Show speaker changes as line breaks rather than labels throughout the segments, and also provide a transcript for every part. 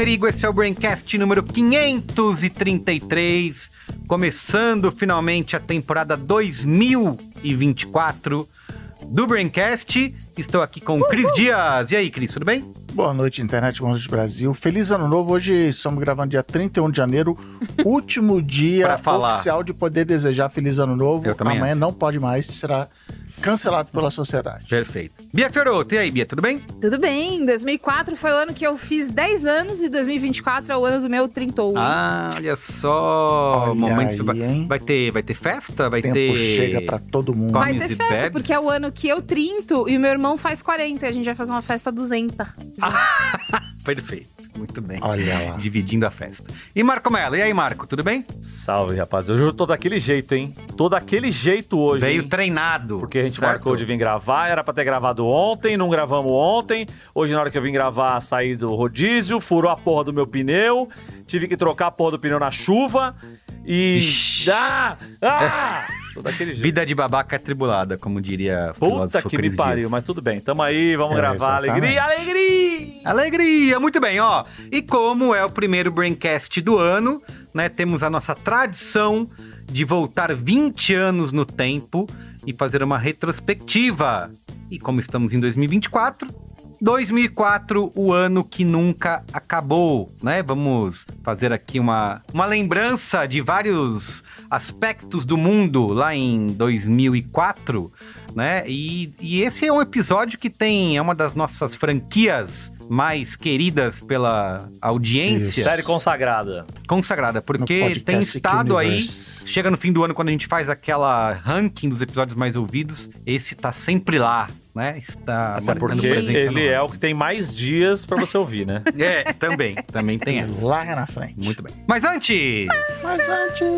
Merigo, esse é o Braincast número 533, começando finalmente a temporada 2024 do Braincast. Estou aqui com o Cris Dias. E aí, Cris, tudo bem?
Boa noite, internet, boa noite, Brasil. Feliz ano novo. Hoje estamos gravando dia 31 de janeiro, último dia oficial de poder desejar feliz ano novo.
Eu também
Amanhã não pode mais, será cancelado pela sociedade.
Perfeito. Bia Fioroto, e aí, Bia, tudo bem?
Tudo bem, 2004 foi o ano que eu fiz 10 anos e 2024 é o ano do meu 30.
Ah, olha só,
Olha
momentos
aí, hein?
vai ter, vai ter festa, vai
tempo
ter
chega pra todo mundo.
Vai ter festa,
bebes?
porque é o ano que eu 30 e o meu irmão faz 40. E a gente vai fazer uma festa 200.
Perfeito. Muito bem.
Olha lá.
Dividindo a festa. E Marco Mello, e aí, Marco, tudo bem?
Salve, rapaz. Hoje eu tô daquele jeito, hein? Tô daquele jeito hoje.
Veio
hein?
treinado.
Porque a gente
certo?
marcou de vir gravar, era pra ter gravado ontem, não gravamos ontem. Hoje, na hora que eu vim gravar, saí do rodízio, furou a porra do meu pneu, tive que trocar a porra do pneu na chuva e.
Ixi.
Ah! Ah!
Vida de babaca atribulada, como diria o
Puta que me
Cris
pariu,
Dias.
mas tudo bem. Tamo aí, vamos
É,
gravar. Alegria, alegria!
Alegria, muito bem, ó. E como é o primeiro Braincast do ano, né, temos a nossa tradição de voltar 20 anos no tempo e fazer uma retrospectiva. E como estamos em 2024, 2004, o ano que nunca acabou, né? Vamos fazer aqui uma, uma lembrança de vários aspectos do mundo lá em 2004, né? E, e esse é um episódio que tem, é uma das nossas franquias mais queridas pela audiência
Série consagrada.
consagrada, porque tem estado aí, chega no fim do ano quando a gente faz aquela ranking dos episódios mais ouvidos, esse tá sempre lá, né? Está
Até
marcando
porque
presença
ele é o que tem mais dias pra você ouvir, né?
É, também, também tem essa.
Larga na frente.
Muito bem. Mas antes,
Mas antes...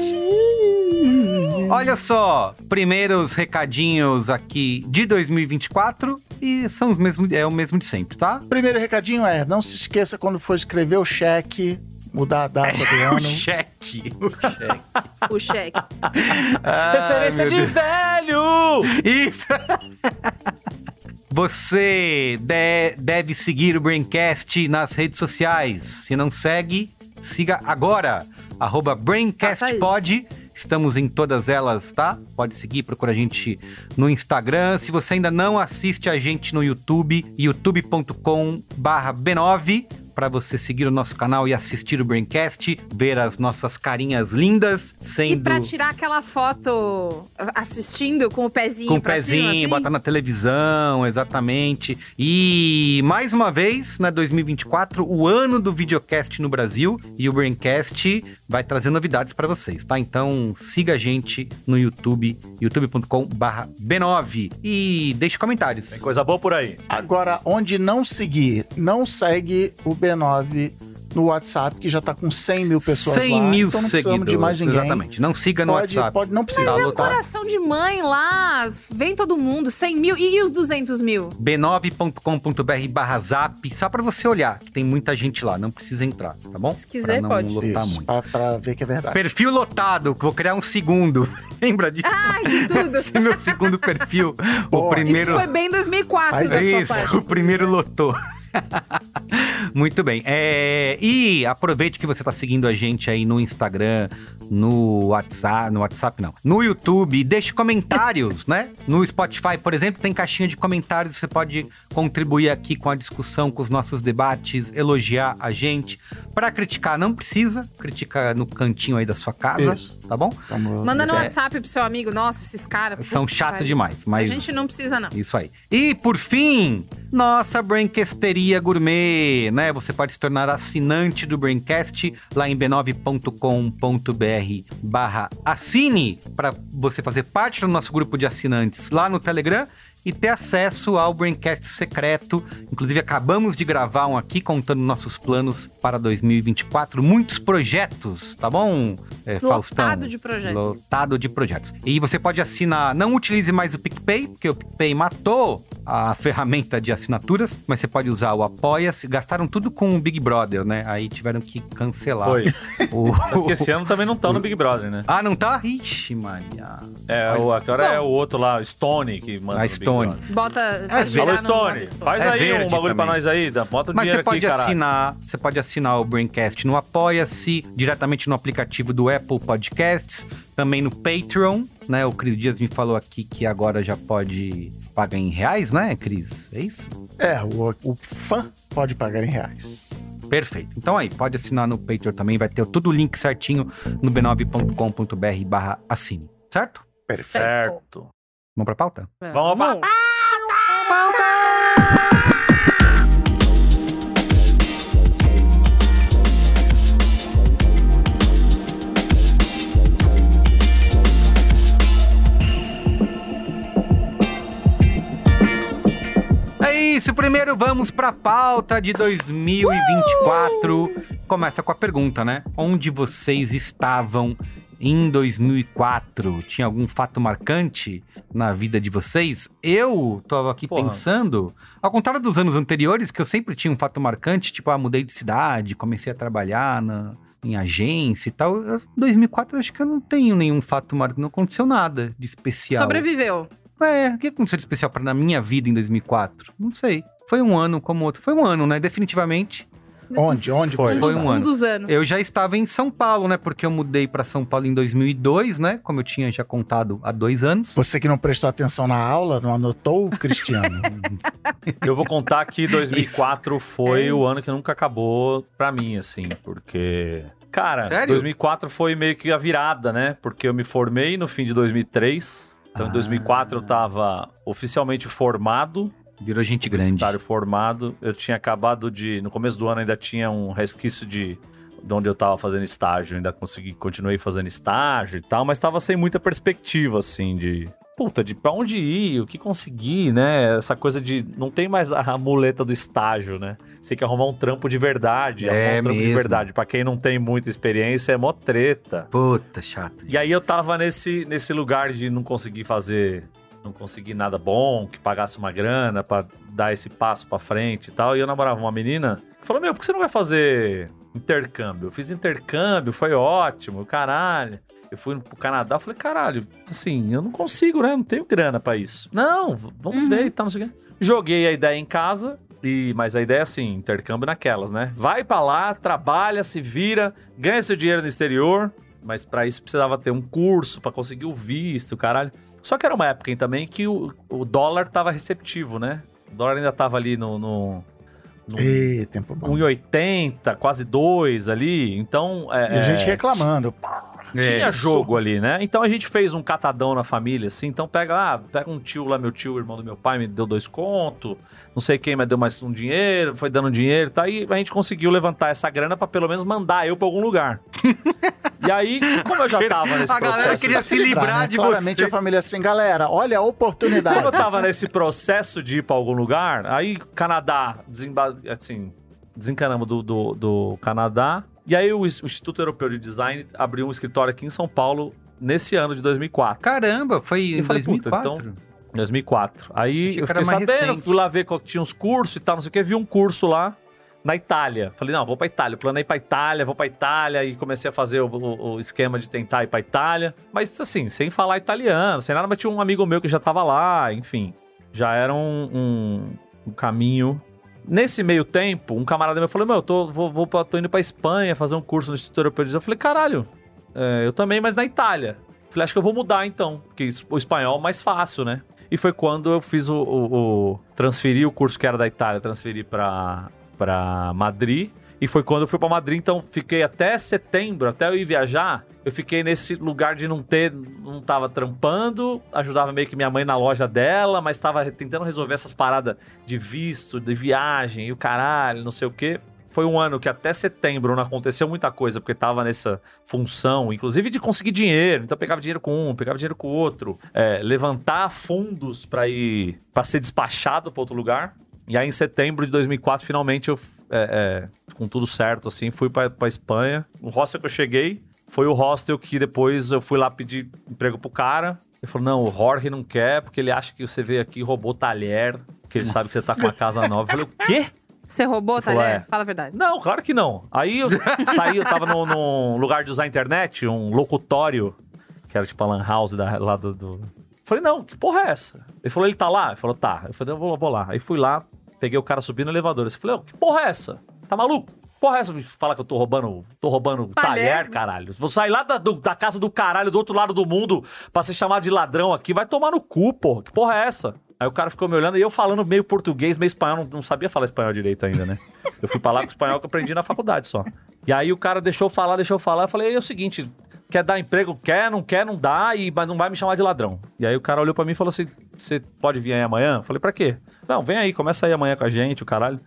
olha só, primeiros recadinhos aqui de 2024 e são os mesmos, é o mesmo de sempre, tá?
Primeiro recadinho é, não se esqueça quando for escrever o cheque, mudar a data do
O
ano.
cheque, o cheque.
O cheque.
Referência de
Deus.
velho!
Isso! Você de- deve seguir o Braincast nas redes sociais. Se não segue, siga agora. Arroba BraincastPod. Estamos em todas elas, tá? Pode seguir, procura a gente no Instagram. Se você ainda não assiste a gente no YouTube, youtube.com b9 para você seguir o nosso canal e assistir o Braincast, ver as nossas carinhas lindas,
E
sendo
pra tirar aquela foto assistindo com o pezinho
com o
pra
pezinho,
cima, assim,
botar na televisão, exatamente. E mais uma vez, né, 2024, o ano do videocast no Brasil e o Braincast vai trazer novidades pra vocês, tá? Então siga a gente no YouTube, youtube.com/b9 e deixe comentários.
Tem coisa boa por aí.
Agora, onde não seguir, não segue o B9 no WhatsApp, que já tá com 100 mil pessoas
100
lá.
mil
então não
seguidores,
de mais ninguém.
exatamente. Não siga no
Pode,
WhatsApp.
pode, não precisa.
Tá
Mas é um
lotado.
coração de mãe lá, vem todo mundo, 100 mil e os 200 mil?
b9.com.br barra zap, só pra você olhar, que tem muita gente lá, não precisa entrar, tá bom?
Se quiser,
pra não
pode.
lotar
Isso,
muito.
pra, pra ver que é verdade.
Perfil lotado, que vou criar um segundo. Lembra disso?
Ai, tudo!
Esse é meu segundo perfil. o primeiro.
Isso foi bem 2004
Mas
da sua
Isso, o primeiro lotou. Muito bem. É, e aproveite que você está seguindo a gente aí no Instagram, no WhatsApp, no WhatsApp não, no YouTube, deixe comentários, né? No Spotify, por exemplo, tem caixinha de comentários, você pode contribuir aqui com a discussão, com os nossos debates, elogiar a gente. Para criticar, não precisa, critica no cantinho aí da sua casa,
Isso.
tá bom?
Vamos-
Manda no
É.
WhatsApp pro seu amigo. Nossa, esses caras.
São chato demais, mas
A gente não precisa, não.
Isso aí. E por fim, nossa Braincasteria Gourmet, né? Você pode se tornar assinante do Braincast lá em b9.com.br barra assine para você fazer parte do nosso grupo de assinantes lá no Telegram e ter acesso ao Braincast secreto. Inclusive, acabamos de gravar um aqui contando nossos planos para 2024. Muitos projetos, tá bom, é, Faustão?
Lotado de projetos.
Lotado de projetos. E você pode assinar, não utilize mais o PicPay, porque o PicPay matou a ferramenta de assinaturas, mas você pode usar o Apoia-se. Gastaram tudo com o Big Brother, né? Aí tiveram que cancelar.
Foi.
O...
Porque esse ano também não estão no Big Brother, né?
Ah, não tá? Ixi, Maria.
É, o, agora é o outro lá, o Stone, que manda.
A
Big
Stone.
Bota.
É,
no
Stone, faz
É
aí um bagulho pra
também.
nós aí, bota o
Mas você pode
aqui,
assinar, você pode assinar o Braincast no Apoia-se, diretamente no aplicativo do Apple Podcasts, também no Patreon, né? O Cris Dias me falou aqui que agora já pode pagar em reais, né, Cris? É isso?
É, o, o fã pode pagar em reais.
Perfeito. Então aí, pode assinar no Patreon também, vai ter tudo o link certinho no b9.com.br barra assine, certo?
Perfeito.
Certo.
Vamos pra pauta?
Vamos pra-
É isso, primeiro vamos pra pauta de 2024. Começa com a pergunta, né? Onde vocês estavam em 2004? Tinha algum fato marcante na vida de vocês? Eu tô aqui
Porra.
pensando, ao contrário dos anos anteriores, que eu sempre tinha um fato marcante, tipo, ah, mudei de cidade, comecei a trabalhar na, em agência e tal. Eu- 2004 eu acho que eu não tenho nenhum fato marcante, não aconteceu nada de especial.
Sobreviveu.
É, o que aconteceu de especial para na minha vida em 2004? Não sei. Foi um ano como outro. Foi um ano, né? Definitivamente.
Onde? Onde
Foi.
Foi
está?
um ano.
dos anos.
Eu já estava em São Paulo, né? Porque eu mudei para São Paulo em 2002, né? Como eu tinha já contado há dois anos.
Você que não prestou atenção na aula, não anotou, Cristiano?
Eu vou contar que 2004 foi o ano que nunca acabou pra mim, assim, porque. Cara,
Sério?
2004 foi meio que a virada, né? Porque eu me formei no fim de 2003. Então,
Ah.
em 2004 eu tava oficialmente formado,
Virou gente grande.
formado. Eu tinha acabado de. No começo do ano ainda tinha um resquício de. De onde eu tava fazendo estágio, ainda consegui, continuei fazendo estágio e tal, mas tava sem muita perspectiva, assim, de. Puta, de pra onde ir, o que conseguir, né? Essa coisa de. Não tem mais a muleta do estágio, né? Você tem que arrumar um trampo de verdade.
É
arrumar um trampo de
mesmo.
verdade. Pra quem não tem muita experiência, é mó treta.
Puta, chato.
E aí eu tava nesse, nesse lugar de não conseguir fazer, não conseguir nada bom, que pagasse uma grana pra dar esse passo pra frente e tal. E eu namorava uma menina que falou: Meu, por que você não vai fazer intercâmbio? Eu fiz intercâmbio, foi ótimo, caralho. Eu fui pro Canadá, falei, caralho, assim, eu não consigo, né? Eu não tenho grana pra isso. Não, vamos
Uhum.
ver e tal, não sei o quê. Joguei a ideia em casa, e, mas a ideia é assim, intercâmbio naquelas, né? Vai pra lá, trabalha, se vira, ganha seu dinheiro no exterior, mas pra isso precisava ter um curso pra conseguir o visto, caralho. Só que era uma época em também que o, o dólar tava receptivo, né? O dólar ainda tava ali no. no, no
Ê, tempo bom.
1,80, quase 2 ali. Então. É,
E a gente
é,
reclamando.
Tinha
É.
jogo ali, né? Então a gente fez um catadão na família, assim. Então pega lá, pega um tio lá, meu tio, irmão do meu pai, me deu dois conto. Não sei quem, mas deu mais um dinheiro, foi dando dinheiro, tá? E a gente conseguiu levantar essa grana pra pelo menos mandar eu pra algum lugar. e aí, como eu já tava nesse
A galera
processo.
queria se livrar
né?
de
Claramente
você.
a família assim, galera, olha a oportunidade.
Como eu tava nesse processo de ir pra algum lugar, aí Canadá, desemba... assim, desencanamos do, do, do Canadá. E aí o Instituto Europeu de Design abriu um escritório aqui em São Paulo nesse ano de 2004.
Caramba, foi em
Eu falei, puta,
2004.
então- 2004. Aí eu fiquei sabendo,
recente.
fui lá ver qual que tinha uns cursos e tal, não sei o que, vi um curso lá na Itália. Falei, não, vou pra Itália. Planei pra Itália, vou pra Itália e comecei a fazer o, o- o esquema de tentar ir pra Itália. Mas assim, sem falar italiano, sem nada, mas tinha um amigo meu que já tava lá, enfim. Já era um, um- um caminho. Nesse meio tempo, um camarada meu falou: Meu, eu tô, vou, vou tô indo pra Espanha fazer um curso no Instituto Europeu de. Eu falei: Caralho, é, eu também, mas na Itália. Falei: Acho que eu vou mudar então, porque o espanhol é mais fácil, né? E foi quando eu fiz o, o, o- transferi o curso que era da Itália, transferi pra, pra Madrid. E foi quando eu fui pra Madrid, então fiquei até setembro, até eu ir viajar. Eu fiquei nesse lugar de não ter, não tava trampando, ajudava meio que minha mãe na loja dela, mas tava tentando resolver essas paradas de visto, de viagem e o caralho, não sei o quê. Foi um ano que até setembro não aconteceu muita coisa, porque tava nessa função, inclusive de conseguir dinheiro. Então pegava dinheiro com um, pegava dinheiro com o outro, é, levantar fundos pra ir, para ser despachado pra outro lugar. E aí, em setembro de 2004, finalmente eu, é, é, com tudo certo, assim, fui pra, pra Espanha. O hostel que eu cheguei foi o hostel que depois eu fui lá pedir emprego pro cara. Ele falou: não, o Jorge não quer, porque ele acha que você veio aqui e roubou talher, porque ele sabe que você tá com uma casa nova. Eu falei: o quê?
Você roubou,
Ele falou,
Talher?
é.
Fala a verdade.
Não, claro que não. Aí eu saí, eu tava num, num lugar de usar a internet, um locutório, que era tipo a lan house da, lá do, do- Falei, não, que porra é essa? Ele falou, ele tá lá? Ele falou, tá. Eu falei, eu vou, vou lá. Aí fui lá, peguei o cara subindo no elevador. Eu falei, "Ô, que porra é essa? Tá maluco? Porra é essa? Me Fala que eu tô roubando, tô roubando
Talher.
talher, caralho. Vou sair lá da, do- da casa do caralho, do outro lado do mundo, pra ser chamado de ladrão aqui. Vai tomar no cu, porra. Que porra é essa? Aí o cara ficou me olhando e eu falando meio português, meio espanhol, não, não sabia falar espanhol direito ainda, né? Eu fui pra lá com o espanhol que eu aprendi na faculdade só. E aí o cara deixou eu falar, deixou eu falar. Eu falei, é o seguinte, quer dar emprego? Quer, não quer, não dá, e, mas não vai me chamar de ladrão. E aí o cara olhou pra mim e falou assim, você pode vir aí amanhã? Eu falei, pra quê? Não, vem aí, começa aí amanhã com a gente, o caralho.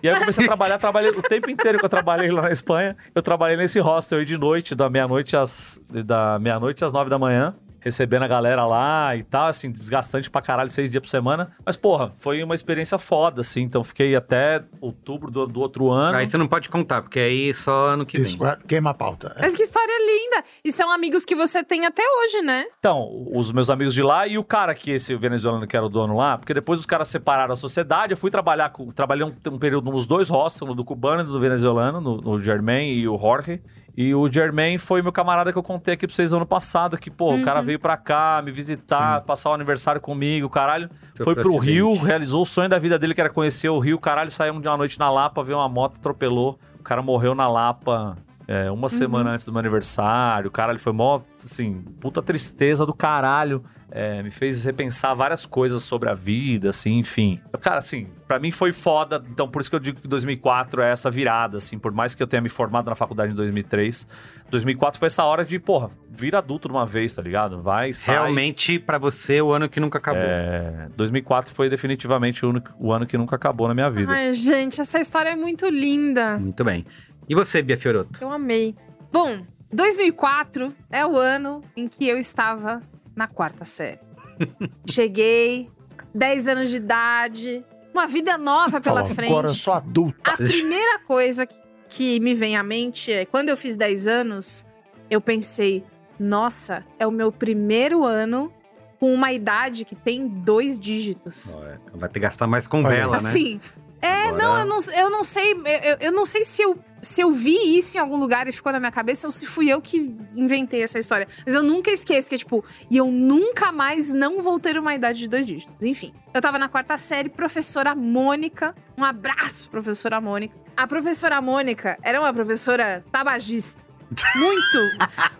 E aí eu comecei a trabalhar, trabalhei o tempo inteiro que eu trabalhei lá na Espanha. Eu trabalhei nesse hostel aí de noite, da meia-noite às da meia-noite às nove da manhã, recebendo a galera lá e tal, assim, desgastante pra caralho, seis dias por semana. Mas, porra, foi uma experiência foda, assim. Então fiquei até outubro do, do outro ano.
Aí você não pode contar, porque aí só ano que vem.
Isso, queima a pauta. É.
Mas que história linda! E são amigos que você tem até hoje, né?
Então, os meus amigos de lá e o cara que esse venezuelano que era o dono lá, porque depois os caras separaram a sociedade, eu fui trabalhar com, trabalhei um, um período nos dois hostels, no do cubano e do venezuelano, no, no Germain e o Jorge. E o Germain foi meu camarada que eu contei aqui pra vocês ano passado, que, pô, o cara veio pra cá me visitar, passar o aniversário comigo, caralho.
Sofreu
foi pro
acidente.
Rio, realizou o sonho da vida dele, que era conhecer o Rio, caralho, saiu de uma noite na Lapa, veio uma moto, atropelou. O cara morreu na Lapa é, uma semana antes do meu aniversário. Caralho, foi mó, assim, puta tristeza do caralho. É, me fez repensar várias coisas sobre a vida, assim, enfim. Cara, assim, pra mim foi foda, então por isso que eu digo que 2004 é essa virada, assim, por mais que eu tenha me formado na faculdade em 2003, 2004 foi essa hora de, porra, vira adulto de uma vez, tá ligado? Vai, sai.
Realmente, pra você, o ano que nunca acabou.
É, 2004 foi definitivamente o, único- o ano que nunca acabou na minha vida.
Ai, gente, essa história é muito linda.
Muito bem. E você, Bia Fioroto?
Eu amei. Bom, 2004 é o ano em que eu estava na quarta série. Cheguei, 10 anos de idade, uma vida nova pela
Fala,
frente.
Agora eu sou adulta.
A primeira coisa que- me vem à mente é quando eu fiz 10 anos, eu pensei, nossa, é o meu primeiro ano com uma idade que tem dois dígitos.
Vai ter que gastar mais com
Olha.
vela, né?
Assim, é,
Agora-
não, eu não, eu não sei, eu, eu- eu não sei se eu, se eu vi isso em algum lugar e ficou na minha cabeça ou se fui eu que inventei essa história. Mas eu nunca esqueço que tipo, e eu nunca mais não vou ter uma idade de dois dígitos. Enfim, eu tava na quarta série, professora Mônica, um abraço, professora Mônica. A professora Mônica era uma professora tabagista. Muito,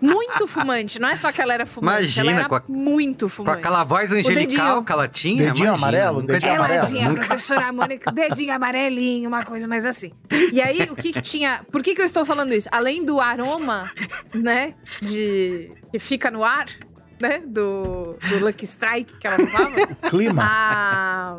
muito fumante. Não é só que ela era fumante,
Imagina,
ela era
com a-
muito
Com
fumante.
aquela voz angelical que ela tinha.
Dedinho
imagina,
amarelo, dedinho
Ela
amarelo.
tinha a professora Mônica, dedinho amarelinho, uma coisa mais assim. E aí, o que que tinha... Por que que eu estou falando isso? Além do aroma, né, de... que fica no ar, né, do, do Lucky Strike que ela usava,
Clima.
a...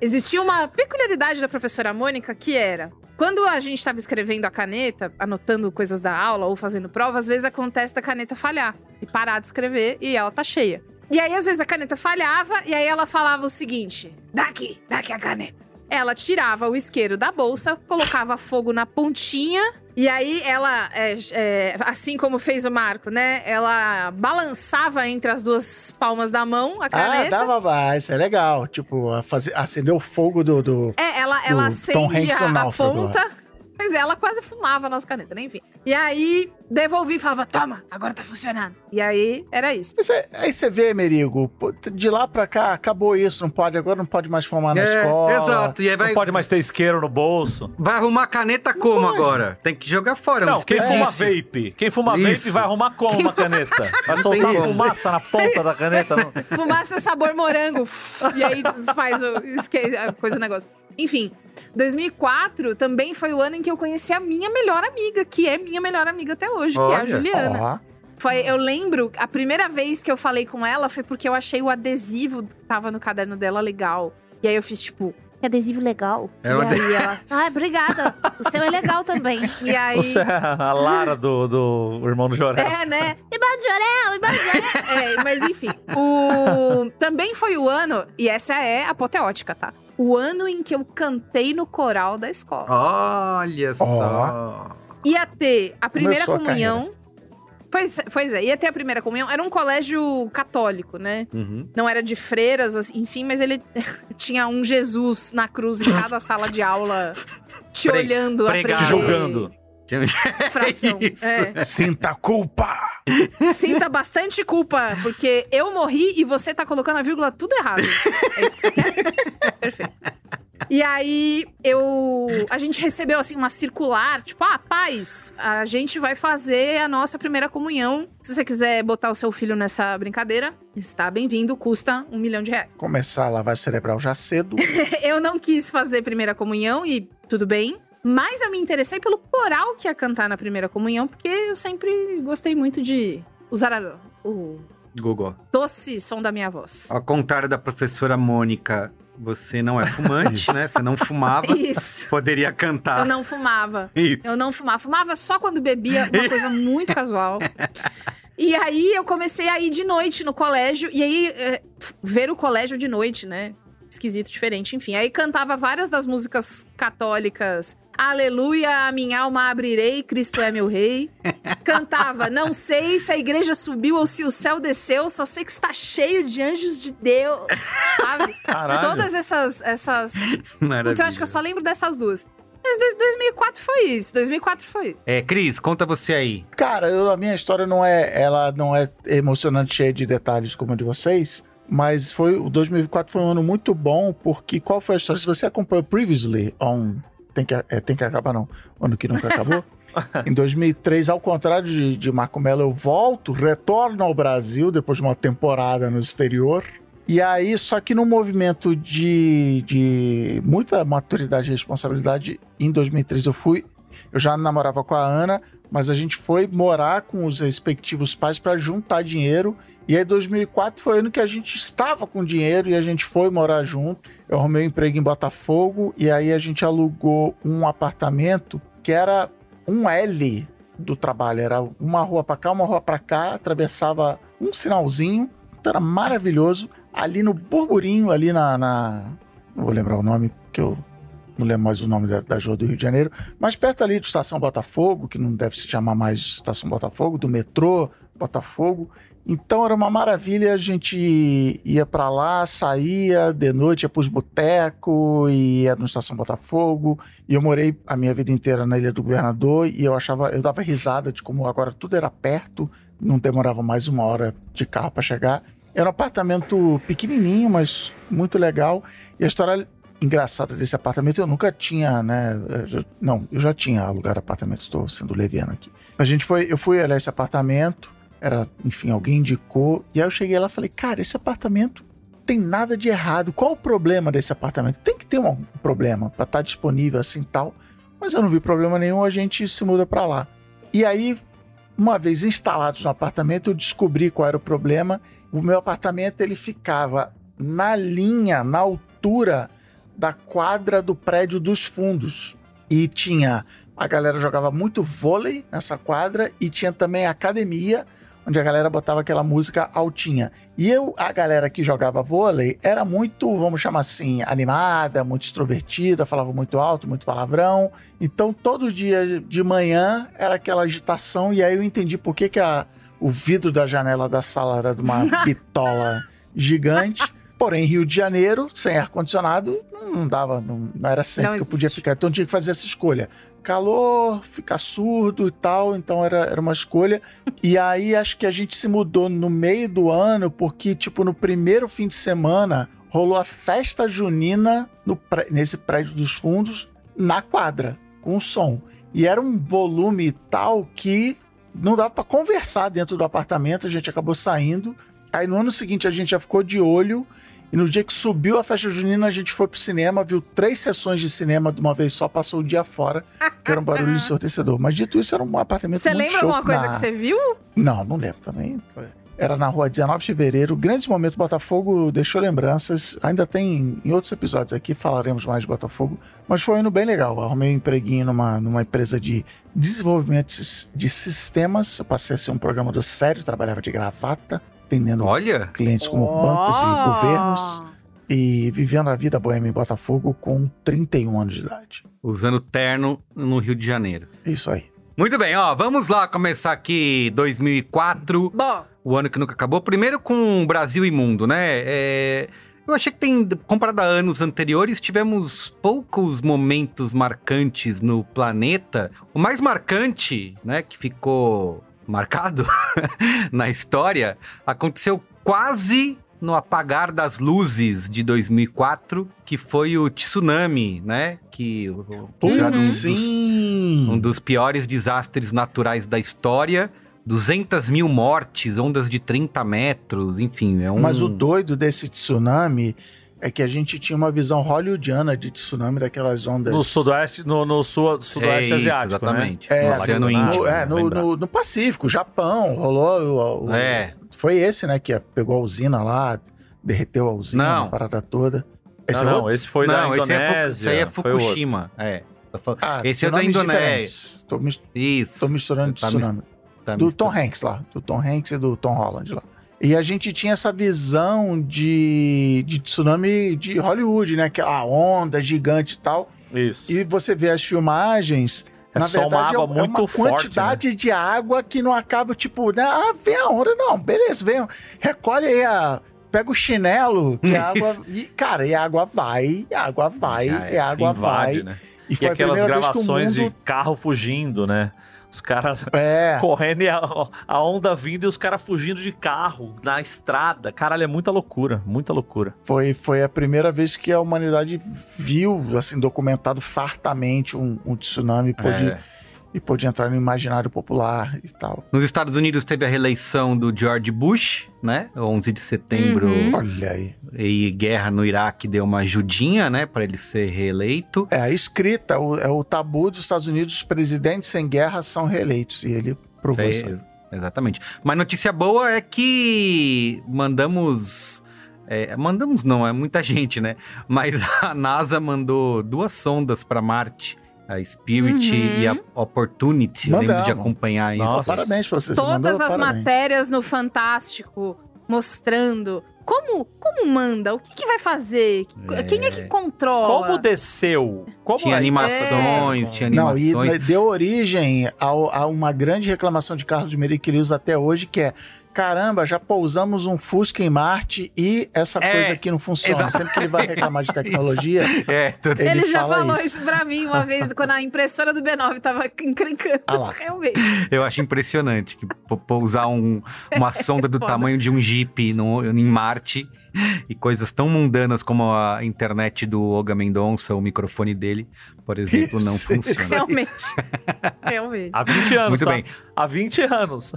existia uma peculiaridade da professora Mônica que era... Quando a gente estava escrevendo a caneta, anotando coisas da aula ou fazendo prova, às vezes acontece da caneta falhar e parar de escrever e ela tá cheia. E aí, às vezes, a caneta falhava e aí ela falava o seguinte: daqui, daqui a caneta. Ela tirava o isqueiro da bolsa, colocava fogo na pontinha. E aí ela, é, é, assim como fez o Marco, né? Ela balançava entre as duas palmas da mão a
Ah,
caneta.
dava, ah, isso é legal. Tipo, a fazer, acender o fogo do. do...
É, ela, ela acende a, a ponta. Mas ela quase fumava a nossa caneta, né? Enfim. E aí, devolvi e falava, toma, agora tá funcionando. E aí, era isso.
Mas é- Aí você vê, Merigo, de lá pra cá, acabou isso, não pode, agora não pode mais fumar na
É,
escola.
exato. E aí vai,
Não pode mais ter isqueiro no bolso.
vai arrumar caneta como
pode.
agora? Tem que jogar fora. é um
Não, quem fuma vape? Quem fuma
Isso.
vape vai arrumar como uma caneta? Vai soltar fumaça na ponta da caneta? Não.
Fumaça sabor morango. e aí faz o, esque- a coisa o negócio. Enfim, 2004 também foi o ano em que eu conheci a minha melhor amiga, que é minha melhor amiga até hoje, que é a
Olha.
Juliana.
Ó,
Foi, eu lembro, a primeira vez que eu falei com ela foi porque eu achei o adesivo que tava no caderno dela legal. E aí eu fiz tipo, que adesivo legal.
É
e aí ela, ah, obrigada. O seu é legal também. E aí.
Você é a Lara do, do irmão do Jorel.
É, né? Embaixo de Jorel, embaixo de Jorel. É, mas enfim. O... Também foi o ano, e essa é apoteótica, tá? O ano em que eu cantei no coral da escola.
Olha só.
Ia ter a primeira
Começou a
comunhão. Pois, pois é, ia ter a primeira comunhão. Era um colégio católico, né?
Uhum.
Não era de freiras, assim, enfim, mas ele tinha um Jesus na cruz em cada sala de aula, te
Pre-
olhando.
Te julgando.
fração. É.
Sinta culpa!
Sinta bastante culpa, porque eu morri e você tá colocando a vírgula tudo errado. É isso que você quer? Perfeito. E aí, eu. A gente recebeu, assim, uma circular, tipo, ah, paz, a gente vai fazer a nossa primeira comunhão. Se você quiser botar o seu filho nessa brincadeira, está bem-vindo, custa um milhão de reais.
Começar a lavar cerebral já cedo.
Eu não quis fazer primeira comunhão e tudo bem. Mas eu me interessei pelo coral que ia cantar na primeira comunhão, porque eu sempre gostei muito de usar a- o
Google.
doce som da minha voz.
Ao contrário da professora Mônica, você não é fumante, né? Você não fumava.
Isso.
Poderia cantar.
Eu não fumava.
Isso.
Eu não fumava. Fumava só quando bebia, uma coisa muito casual. E aí eu comecei a ir de noite no colégio. E aí, é, ver o colégio de noite, né? Esquisito, diferente, enfim. Aí cantava várias das músicas católicas. Aleluia, a minha alma abrirei, Cristo é meu rei. Cantava, não sei se a igreja subiu ou se o céu desceu, só sei que está cheio de anjos de Deus, sabe?
Caralho.
Todas essas, essas
Maravilha.
então, eu acho que eu só lembro dessas duas. Mas dois- 2004 foi isso. 2004 foi isso.
É, Cris, conta você aí.
Cara, eu- a minha história não é, ela não é emocionante, cheia de detalhes como a de vocês, mas foi o 2004 foi um ano muito bom porque qual foi a história? Se você acompanhou previously on tem que é, tem que acabar não, o ano que nunca acabou. em 2003, ao contrário de, de Marco Mello, eu volto, retorno ao Brasil depois de uma temporada no exterior. E aí, só que num movimento de, de muita maturidade e responsabilidade, em 2003 eu fui eu já namorava com a Ana, mas a gente foi morar com os respectivos pais para juntar dinheiro. E aí 2004 foi o ano que a gente estava com dinheiro e a gente foi morar junto. Eu arrumei um emprego em Botafogo e aí a gente alugou um apartamento que era um L do trabalho, era uma rua para cá, uma rua para cá, atravessava um sinalzinho. Então era maravilhoso. Ali no Burburinho, ali na, na não vou lembrar o nome, porque eu não lembro mais o nome da, da rua do Rio de Janeiro, mas perto ali de Estação Botafogo, que não deve se chamar mais Estação Botafogo, do metrô Botafogo. Então era uma maravilha, a gente ia pra lá, saía de noite, ia pros botecos, ia no Estação Botafogo. E eu morei a minha vida inteira na Ilha do Governador e eu achava, eu dava risada de como agora tudo era perto, não demorava mais uma hora de carro para chegar. Era um apartamento pequenininho, mas muito legal. E a história engraçada desse apartamento, eu nunca tinha, né? Não, eu já tinha alugado apartamento, estou sendo leviano aqui. A gente foi, eu fui olhar esse apartamento, era, enfim, alguém indicou, e aí eu cheguei lá e falei, cara, esse apartamento tem nada de errado. Qual o problema desse apartamento? Tem que ter um problema para estar disponível assim tal. Mas eu não vi problema nenhum, a gente se muda para lá. E aí, uma vez instalados no apartamento, eu descobri qual era o problema. O meu apartamento ele ficava na linha, na altura da quadra do prédio dos fundos. E tinha a galera jogava muito vôlei nessa quadra e tinha também a academia onde a galera botava aquela música altinha. E eu, a galera que jogava vôlei era muito, vamos chamar assim, animada, muito extrovertida, falava muito alto, muito palavrão. Então todo dia de manhã era aquela agitação e aí eu entendi por que, que a, o vidro da janela da sala era de uma bitola gigante. Porém, Rio de Janeiro, sem ar-condicionado, não dava, não, não era sempre
Não
que eu podia ficar. Então eu tinha que fazer essa escolha. calor, ficar surdo e tal, então era, era uma escolha. E aí acho que a gente se mudou no meio do ano, porque, tipo, no primeiro fim de semana rolou a festa junina no nesse prédio dos fundos, na quadra, com som. E era um volume tal que não dava pra conversar dentro do apartamento, a gente acabou saindo. Aí no ano seguinte a gente já ficou de olho. E no dia que subiu a festa junina, a gente foi pro cinema, viu três sessões de cinema de uma vez só, passou o dia fora, que era um barulho ensurdecedor. Mas dito isso, era um apartamento
Você lembra
show
alguma coisa
na-
que você viu?
Não, não lembro também. Era na rua 19 de fevereiro. Grandes momentos Botafogo deixou lembranças. Ainda tem em outros episódios aqui, falaremos mais de Botafogo. Mas foi um ano bem legal. Arrumei um empreguinho numa, numa empresa de desenvolvimento de sistemas. Eu passei a ser um programador sério, trabalhava de gravata, atendendo
Olha,
clientes como bancos e governos. E vivendo a vida boêmia em Botafogo com 31 anos de idade.
usando terno no Rio de Janeiro.
Isso aí.
Muito bem, ó, vamos lá começar aqui 2004,
Bom,
o ano que nunca acabou. Primeiro com Brasil e Mundo, né? É, Eu achei que tem, comparado a anos anteriores, tivemos poucos momentos marcantes no planeta. O mais marcante, né, que ficou marcado na história, aconteceu quase no apagar das luzes de 2004, que foi o tsunami, né? Que o- considerado um dos
Sim!
um dos piores desastres naturais da história. 200 mil mortes, ondas de 30 metros, enfim, é um...
Mas o doido desse tsunami é que a gente tinha uma visão hollywoodiana de tsunami daquelas ondas.
No sudoeste, no, no sul, sudoeste
É isso,
asiático, né?
exatamente.
É,
no Oceano
no-
Índico.
No, é, no, no- no Pacífico, Japão, rolou. o- o-
É.
Foi esse, né, que pegou a usina lá, derreteu a usina,
Não.
a parada toda. Esse
não,
é
não, esse foi da
Não, esse é,
Indonésia.
esse aí é. Fukushima. É. Tá
Ah,
esse é da Indonésia.
Tô, mis-
Isso.
tô misturando
Tá
tsunami.
Tá
do. Tom Hanks lá. Do Tom Hanks e do Tom Holland lá. E a gente tinha essa visão de, de tsunami de Hollywood, né? Aquela onda gigante e tal.
Isso.
E você vê as filmagens.
É
na
só uma
verdade,
água
é, é
muito
uma
forte,
quantidade de água que não acaba, tipo, né? Ah, vem a onda. Não, beleza, vem. Recolhe aí a. Pega o chinelo, que a água. E, cara, e a água vai, e a água vai,
é.
e a água
Invade,
vai.
né?
E
E aquelas gravações
mundo...
de carro fugindo, né? Os caras
É.
correndo e a, a onda vindo e os caras fugindo de carro na estrada. Caralho, é muita loucura, muita loucura.
Foi, foi a primeira vez que a humanidade viu, assim, documentado fartamente um, um tsunami pôde,
É.
e pôde entrar no imaginário popular e tal.
Nos Estados Unidos teve a reeleição do George Bush, né? 11 de setembro.
Uhum.
Olha aí.
E guerra no Iraque deu uma ajudinha, né? Pra ele ser reeleito.
É a escrita, o, é o tabu dos Estados Unidos, os presidentes sem guerra são reeleitos. E ele provou
Isso aí. Exatamente. Mas notícia boa é que mandamos. é, mandamos não, é muita gente, né? Mas a NASA mandou duas sondas para Marte, a Spirit
Uhum.
e a Opportunity. Eu lembro de
Mandamos.
acompanhar isso.
Nossa.
Parabéns pra você. você
todas
mandou,
as
parabéns.
matérias no Fantástico mostrando como como manda, o que, que vai fazer,
É.
quem é que controla.
Como desceu? Como
Tinha
é?
animações,
É.
tinha
Não,
animações.
e deu origem ao- a, uma grande reclamação de Carlos Meri que ele usa até hoje, que é caramba, já pousamos um Fusca em Marte e essa
É,
coisa aqui não funciona.
exato.
Sempre que ele vai reclamar de tecnologia,
É, tudo
ele
Ele, já
fala
falou
isso.
isso. pra mim uma vez, quando a impressora do B9 tava encrencando.
Ah lá.
Realmente.
Eu acho impressionante que pousar um- uma sonda do
Foda.
tamanho de um Jeep no, em Marte e coisas tão mundanas como a internet do Olga Mendonça, o microfone dele, por exemplo, não
Isso,
funciona.
Realmente. Realmente.
Há 20 anos,
Muito
tá?
bem.
Há 20 anos.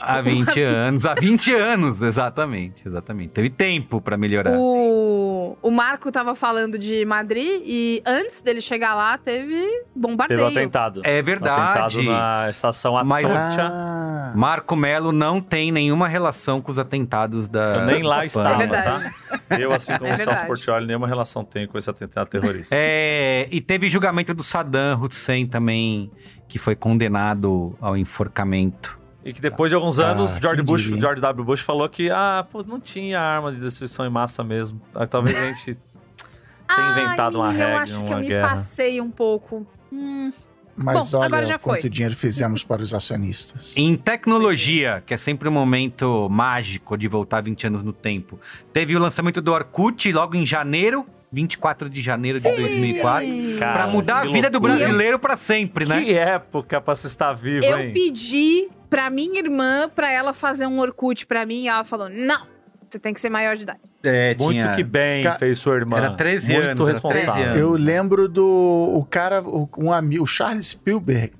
Há 20 anos, há 20 anos, exatamente, exatamente. Teve tempo pra melhorar.
O, o Marco tava falando de Madrid e antes dele chegar lá teve bombardeio.
Teve um atentado.
É
Um
verdade.
atentado na estação
Mas-
Atocha.
Ah,
Marco Melo não tem nenhuma relação com os atentados da
Eu nem lá
Espanha.
estava,
É
tá? Eu, assim como
É
o Celso. Portioli, nenhuma relação tenho com esse atentado terrorista.
É, e teve julgamento do Saddam Hussein também, que foi condenado ao enforcamento.
E que depois de alguns anos,
Ah,
George, Bush,
diria?
George W. Bush falou que, ah, pô, não tinha arma de destruição em massa mesmo. Ah, Talvez a gente tenha inventado uma
Ai,
regra,
Eu acho que
uma
eu me
guerra.
passei um pouco. Hum,
mas
Bom,
olha
agora já
quanto
foi.
dinheiro fizemos para os acionistas.
Em tecnologia, que é sempre um momento mágico de voltar 20 anos no tempo, teve o lançamento do Orkut logo em janeiro 24 de janeiro de 2004.
Cara,
Pra mudar a vida do
loucura.
brasileiro pra sempre, né?
Que época pra se estar vivo,
Eu
hein?
pedi pra minha irmã pra ela fazer um Orkut pra mim e ela falou: não, você tem que ser maior de idade.
É,
Muito
tinha-
que bem
Ca-
fez sua irmã.
Era 13
Muito
anos, era
responsável.
13 anos.
Eu lembro do o cara, o, um amigo, o Charles Spielberg,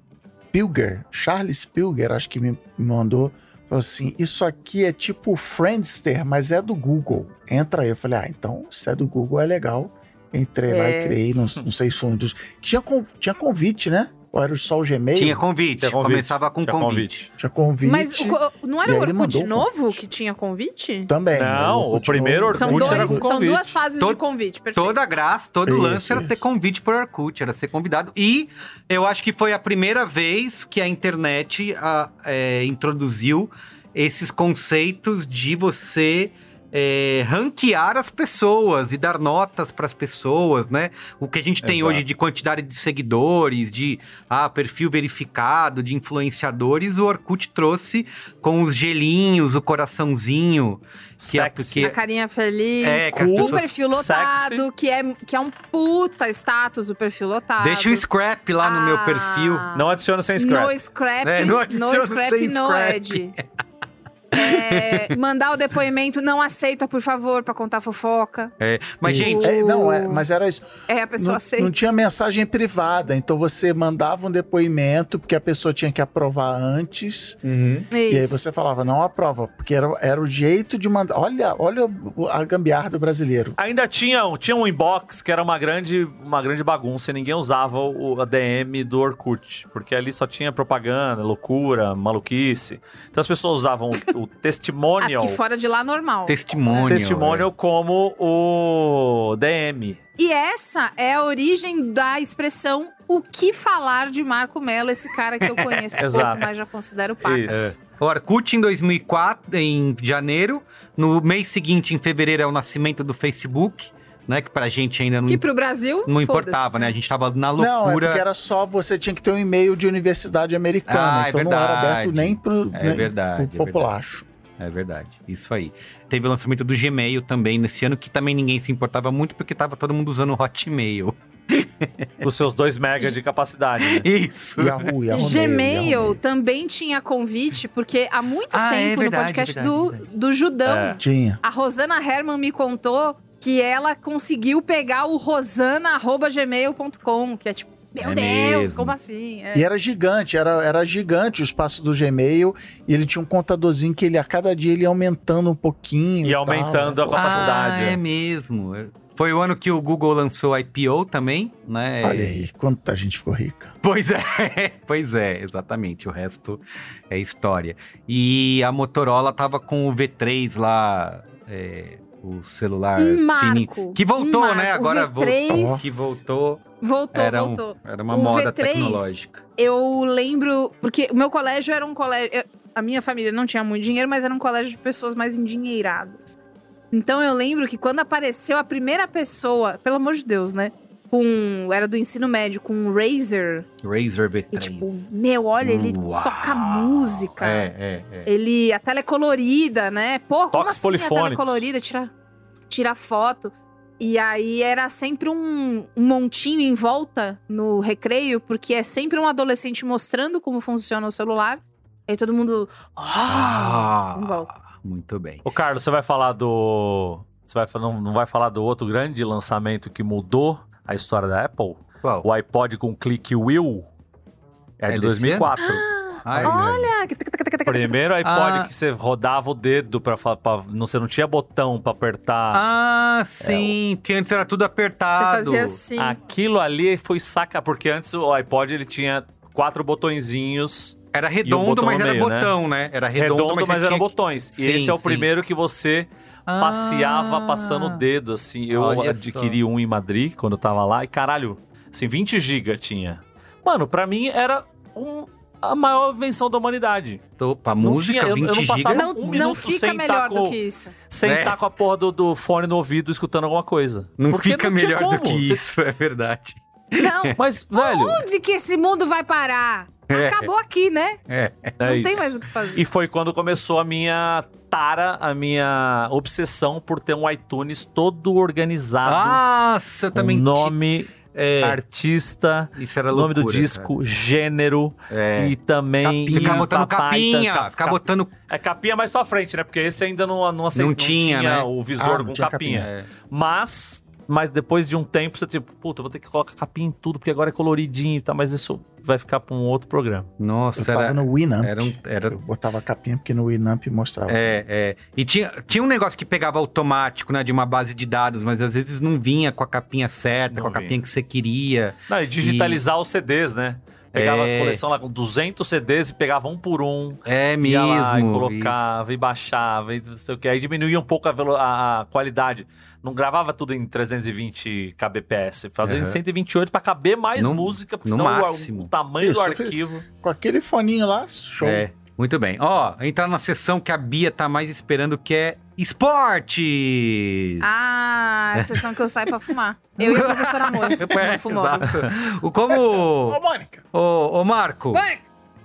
Pilger, Charles Pilger, acho que me mandou, falou assim: Isso aqui é tipo Friendster, mas é do Google. Entra aí. Eu falei: Ah, então, se é do Google é legal. Entrei lá
É.
e criei, não, não sei se foi um dos. Tinha, tinha convite, né? Ou era só o Gmail?
Tinha convite.
Tinha convite,
Começava com
tinha
convite.
Tinha convite.
Mas o não era o Orkut
um
novo
convite.
que tinha convite?
Também.
Não, o
Orkut
primeiro
novo.
São,
Orkut
dois,
era com
são
convite.
duas fases de convite, perfeito.
Toda a graça, todo
Isso,
lance era ter
isso.
convite por Orkut, era ser convidado. E eu acho que foi a primeira vez que a internet ah, é, introduziu esses conceitos de você é, ranquear as pessoas e dar notas para as pessoas, né? O que a gente tem
Exato.
hoje de quantidade de seguidores, de ah, perfil verificado, de influenciadores, o Orkut trouxe com os gelinhos, o coraçãozinho. Que é porque-
A carinha feliz,
É, que
o perfil lotado, que é, que é um puta status do perfil lotado.
Deixa o scrap lá no meu
Ah,
perfil.
Não adiciona sem scrap.
No scrap,
É, não
no
adiciona
scrap,
sem
no
scrap.
É, mandar o depoimento, não aceita, por favor, pra contar fofoca.
É, mas,
Isso.
gente,
É, não, é, mas era isso.
É, a pessoa
Não,
aceita.
não tinha mensagem privada, então você mandava um depoimento, porque a pessoa tinha que aprovar antes. E aí você falava, não aprova, porque era, era o jeito de mandar. Olha, olha o- a gambiarra do brasileiro.
Ainda tinha, tinha um inbox que era uma grande, uma grande bagunça e ninguém usava o a DM do Orkut, porque ali só tinha propaganda, loucura, maluquice. Então as pessoas usavam o, testimonial,
Aqui fora de lá, normal.
testemunho.
testimonial como o DM.
E essa é a origem da expressão o que falar de Marco Mello, esse cara que eu conheço pouco, mas já considero parte.
Isso.
É. O Orkut em 2004, em janeiro. No mês seguinte, em fevereiro, é o nascimento do Facebook, né? Que pra gente ainda não,
Que pro Brasil,
não importava, né? A gente tava na
Não, é
loucura.
porque era só você tinha que ter um e-mail de universidade americana,
Ah, é
então não era
verdade.
aberto nem pro,
É
nem
verdade,
pro
é
populacho.
É verdade, isso aí. Teve o lançamento do Gmail também nesse ano, que também ninguém se importava muito, porque tava todo mundo usando o Hotmail.
Os seus 2 megas de capacidade. né?
Isso.
Yahoo, Yahoo
Gmail
Mail, Yahoo
também tinha convite, porque há muito
Ah, é
tempo
verdade,
no podcast
é
do,
verdade,
do Judão,
É.
Tinha.
a Rosana Herman me contou que ela conseguiu pegar o rosana.gmail.com, que é tipo, meu
É
Deus,
mesmo.
como assim? É.
E era gigante, era, era gigante o espaço do Gmail. E ele tinha um contadorzinho que ele a cada dia ele ia aumentando um pouquinho.
E
tal,
aumentando a
né?
capacidade.
Ah,
é.
mesmo. Foi o ano que o Google lançou a IPO também, né?
Olha aí, quanta gente ficou rica.
Pois é, pois é, exatamente. O resto é história. E a Motorola tava com o V3 lá, é, o celular
Um
fininho.
marco.
Que voltou,
um
né?
marco.
Agora
o V3
voltou. Que voltou.
voltou,
Era, um-
voltou.
era uma
O
moda
V3
tecnológica.
Eu lembro, porque o meu colégio era um colégio. eu- a minha família não tinha muito dinheiro, mas era um colégio de pessoas mais endinheiradas. Então eu lembro que quando apareceu a primeira pessoa, pelo amor de Deus, né? Com. Era do ensino médio, com um Razer.
Razer V3.
E tipo, meu, olha, ele
Uau.
toca música.
É, é, é.
Ele. A tela é colorida, né? Pô, como assim a tela é colorida? Tira, tira foto. E aí era sempre um, um montinho em volta no recreio, porque é sempre um adolescente mostrando como funciona o celular. Aí todo mundo. Ah!
Ah,
em volta.
muito bem.
Ô, Carlos, você vai falar do. Você vai, não, não vai falar do outro grande lançamento que mudou a história da Apple?
Qual?
O iPod com click wheel. É,
É
de
desse
2004.
Ai,
Olha!
Primeiro iPod
Ah.
que você rodava o dedo pra, pra- não, você não tinha botão pra apertar.
Ah, sim, porque antes era tudo
Você
apertado.
fazia assim.
Aquilo ali foi saca, porque antes o iPod ele tinha quatro botõezinhos
Era
um
redondo,
botão
mas era
meio, né?
botão, né? Era redondo,
redondo,
mas,
mas,
você
eram
que-
botões.
Sim,
e esse é o
sim.
primeiro que você passeava
Ah.
passando o dedo, assim. Eu
Olha
adquiri um em Madrid quando eu tava lá e caralho, assim, 20 GB tinha. Mano, pra mim era um- a maior invenção da humanidade.
Opa,
Não
música,
tinha, eu- eu
20
não passava-.
Não,
um
não fica
sem
melhor
tá
do
com-
que isso.
Sem
É.
estar com a porra do, do fone no ouvido escutando alguma coisa.
Não
Porque
fica
tinha
melhor do
como.
que
Você-
isso, é verdade.
Não.
Mas, velho,
Onde que esse mundo vai parar? Acabou aqui, né?
É.
É
Não
isso.
tem mais o que fazer.
E foi quando começou a minha tara, a minha obsessão por ter um iTunes todo organizado.
Nossa, eu
com
também. ti-
nome,
É,
artista,
era
nome do
loucura,
disco, gênero
cara. É.
e também.
Capinha, ficar botando
papai,
capinha,
tá-
ficar
cap-
botando.
É capinha mais pra frente, né? Porque esse ainda não, não, aceit-
Não tinha, né?
o
Ah,
visor
não
com capinha.
capinha.
É.
Mas, mas depois de um tempo, você tipo, puta, eu vou ter que colocar capinha em tudo, porque agora é coloridinho e tal, mas isso vai ficar pra um outro programa.
Eu
Nossa,
tava
era.
no Winamp.
Era um. Era,
Eu botava a capinha porque no Winamp mostrava.
É, é. E tinha, tinha um negócio que pegava automático, né? De uma base de dados, mas às vezes não vinha com a capinha certa,
Não
com a
vinha.
capinha que você queria.
Não, e digitalizar os CDs, né? Pegava
É.
a coleção lá com 200 CDs e pegava um por um.
É
Ia
mesmo.
lá e
isso.
colocava e baixava e não sei o que. Aí diminuía um pouco a, a- a qualidade. Não gravava tudo em 320 kbps. Fazia em
Aham.
128 pra caber mais
No-
música, porque senão o-
máximo.
O, tamanho
Isso,
do arquivo.
Com aquele foninho lá, show.
É, muito bem. Ó, entrar na sessão que a Bia tá mais esperando, que é esportes.
Ah, a sessão que eu saio pra fumar. Eu e a professora Amor.
É, exato. O como...
Ô, Mônica.
Ô, ô Marco,
Vai.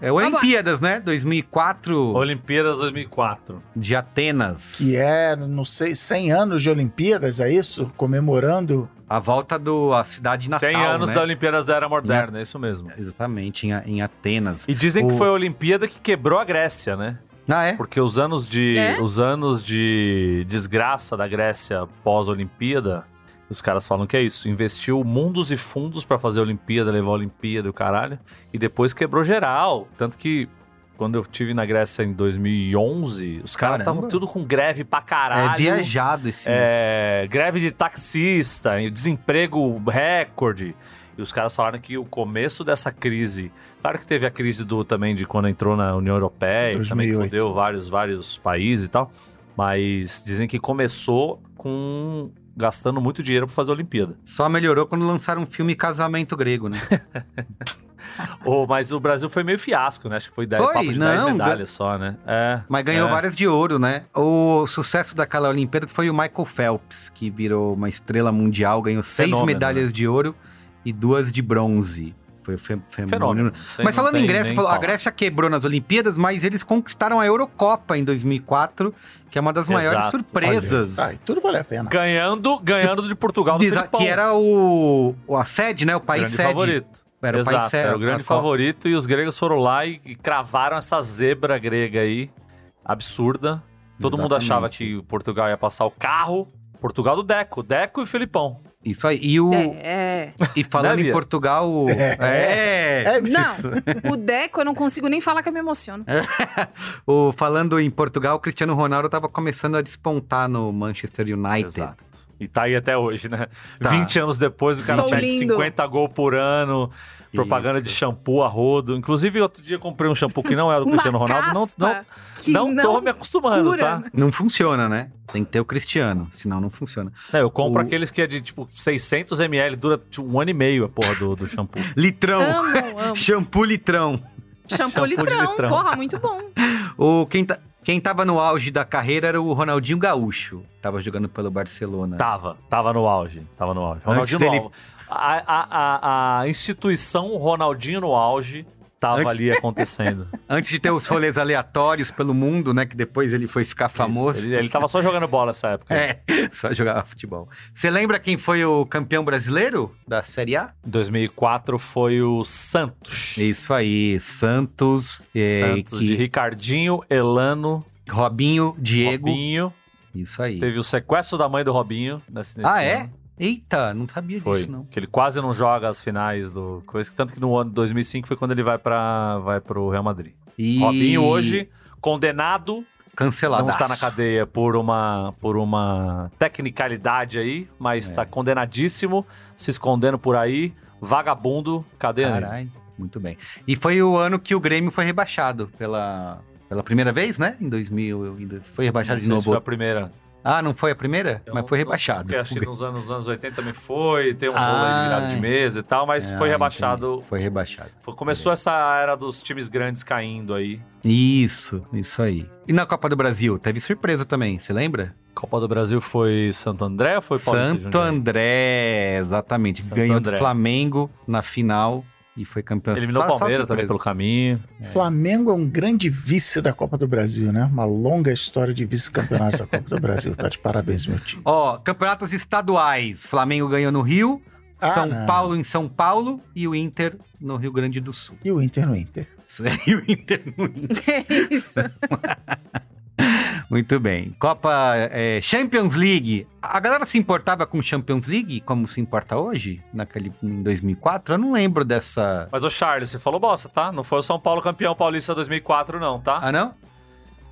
É Olimpíadas, né? 2004
Olimpíadas 2004.
de Atenas.
Que é, não sei, 100 anos de Olimpíadas, é isso? Comemorando.
A volta da cidade natal,
100 anos
né?
da Olimpíadas da Era Moderna, é isso mesmo.
Exatamente, em, em Atenas.
E dizem que
O-
foi a Olimpíada que quebrou a Grécia, né?
Ah, é?
Porque os anos de
É?
os anos de desgraça da Grécia pós-Olimpíada, os caras falam que é isso, investiu mundos e fundos pra fazer a Olimpíada, levar a Olimpíada e o caralho, e depois quebrou geral, tanto que quando eu tive na Grécia em 2011, os caras estavam tudo com greve pra caralho.
É viajado esse mês.
É, greve de taxista, desemprego recorde. E os caras falaram que o começo dessa crise. Claro que teve a crise do também de quando entrou na União Europeia, que também
2008.
fodeu vários, vários países e tal. Mas dizem que começou com gastando muito dinheiro pra fazer a Olimpíada.
Só melhorou quando lançaram um filme Casamento Grego, né?
Ô, mas o Brasil foi meio fiasco, né? Acho que foi 10,
Foi?
papo de 10
Não,
medalhas só, né? É.
Mas ganhou
é.
várias de ouro, né? O sucesso daquela Olimpíada foi o Michael Phelps, que virou uma estrela mundial, ganhou seis
Fenômeno,
medalhas
né?
de ouro e duas de bronze. Foi fe fenômeno. Mas falando em Grécia, falou, a. Grécia quebrou nas Olimpíadas, mas eles conquistaram a Eurocopa em 2004, que é uma das maiores
Exato.
surpresas.
Ai, tudo vale a pena.
Ganhando, ganhando de Portugal do
Desa-
Felipão.
que era o, a sede, né? O país
grande
sede.
favorito.
Era o
Exato,
país sede.
era o grande
Copa.
favorito e os gregos foram lá e, e cravaram essa zebra grega aí, absurda. Todo mundo
Exatamente.
achava que Portugal ia passar o carro. Portugal do Deco, Deco e Felipão.
Isso aí. E, o,
É,
e falando em? Portugal. o- É.
É,
é. O Deco, eu não consigo nem falar que eu me emociono.
O, falando em Portugal, o Cristiano Ronaldo estava começando a despontar no Manchester United.
Exato. E tá aí até hoje, né?
Tá.
20 anos depois, o cara
Sou
pede
lindo.
50 gols por ano, propaganda
Isso.
de shampoo a rodo. Inclusive, outro dia eu comprei um shampoo que não é do Cristiano Ronaldo. Não, não,
que
não, tô me acostumando,
cura.
tá?
Não funciona, né? Tem que ter o Cristiano, senão não funciona.
Não, eu compro
O-
aqueles que é de tipo 600 ml, dura tipo, um ano e meio a porra do, do shampoo.
Litrão.
Amo, amo.
Shampoo litrão.
Shampoo
Shampoo
litrão,
litrão.
porra, muito bom.
O, quem, tá, quem tava no auge da carreira era o Ronaldinho Gaúcho. Tava jogando pelo Barcelona.
Tava, tava no auge, tava no auge.
Antes
Ronaldinho
dele-
no auge. A, a, a, a instituição Ronaldinho no auge tava
Antes-
ali acontecendo.
Antes de ter os rolês aleatórios pelo mundo, né? Que depois ele foi ficar famoso.
Ele, ele tava só jogando bola nessa época.
É, só jogava futebol. Você lembra quem foi o campeão brasileiro da Série A?
Em 2004 foi o Santos.
Isso aí, Santos, é,
Santos
que-
de Ricardinho, Elano,
Robinho, Diego.
Robinho.
Isso aí.
Teve o sequestro da mãe do Robinho nesse, nesse
Ah,
ano.
é? Eita, não sabia
Foi.
disso, não.
Que ele quase não joga as finais do coisa. Tanto que no ano de 2005 foi quando ele vai para vai pro Real Madrid.
E...
Robinho hoje condenado
Cancelado.
não está na cadeia por uma, por uma tecnicalidade aí, mas
É.
está condenadíssimo, se escondendo por aí, vagabundo, cadê ele?
Caralho, muito bem. E foi o ano que o Grêmio foi rebaixado pela, pela primeira vez, né? Em 2000, ainda foi rebaixado de
sei se foi a
novo. Ah, não foi a primeira?
Eu
Mas foi
sei,
rebaixado.
Porque acho que nos anos, nos anos 80 também foi, tem um rolo aí de virada de
Ah,
mesa e tal, mas
Ah,
foi rebaixado.
entendi. Foi rebaixado.
Foi- começou essa era dos times grandes caindo aí.
Isso, isso aí. E na Copa do Brasil, teve surpresa também, você lembra?
Copa do Brasil foi Santo André ou foi Paulista
Santo? André, exatamente.
Santo
Ganhou
André.
do Flamengo na final. E foi campeão.
Eliminou o Palmeiras também pelo caminho.
Flamengo é um grande vice da Copa do Brasil, né? Uma longa história de vice-campeonatos da Copa do Brasil. Tá de parabéns, meu time.
Ó, campeonatos estaduais. Flamengo ganhou no Rio,
Ah,
São
não.
Paulo em São Paulo e o Inter no Rio Grande do Sul.
E o Inter no Inter.
E o Inter no Inter.
É isso.
Muito bem. Copa é, Champions League. A galera se importava com Champions League como se importa hoje? Naquele, em 2004? Eu não lembro dessa...
Mas, ô Charles, você falou bosta, tá? Não foi o São Paulo campeão paulista 2004, não, tá?
Ah, não?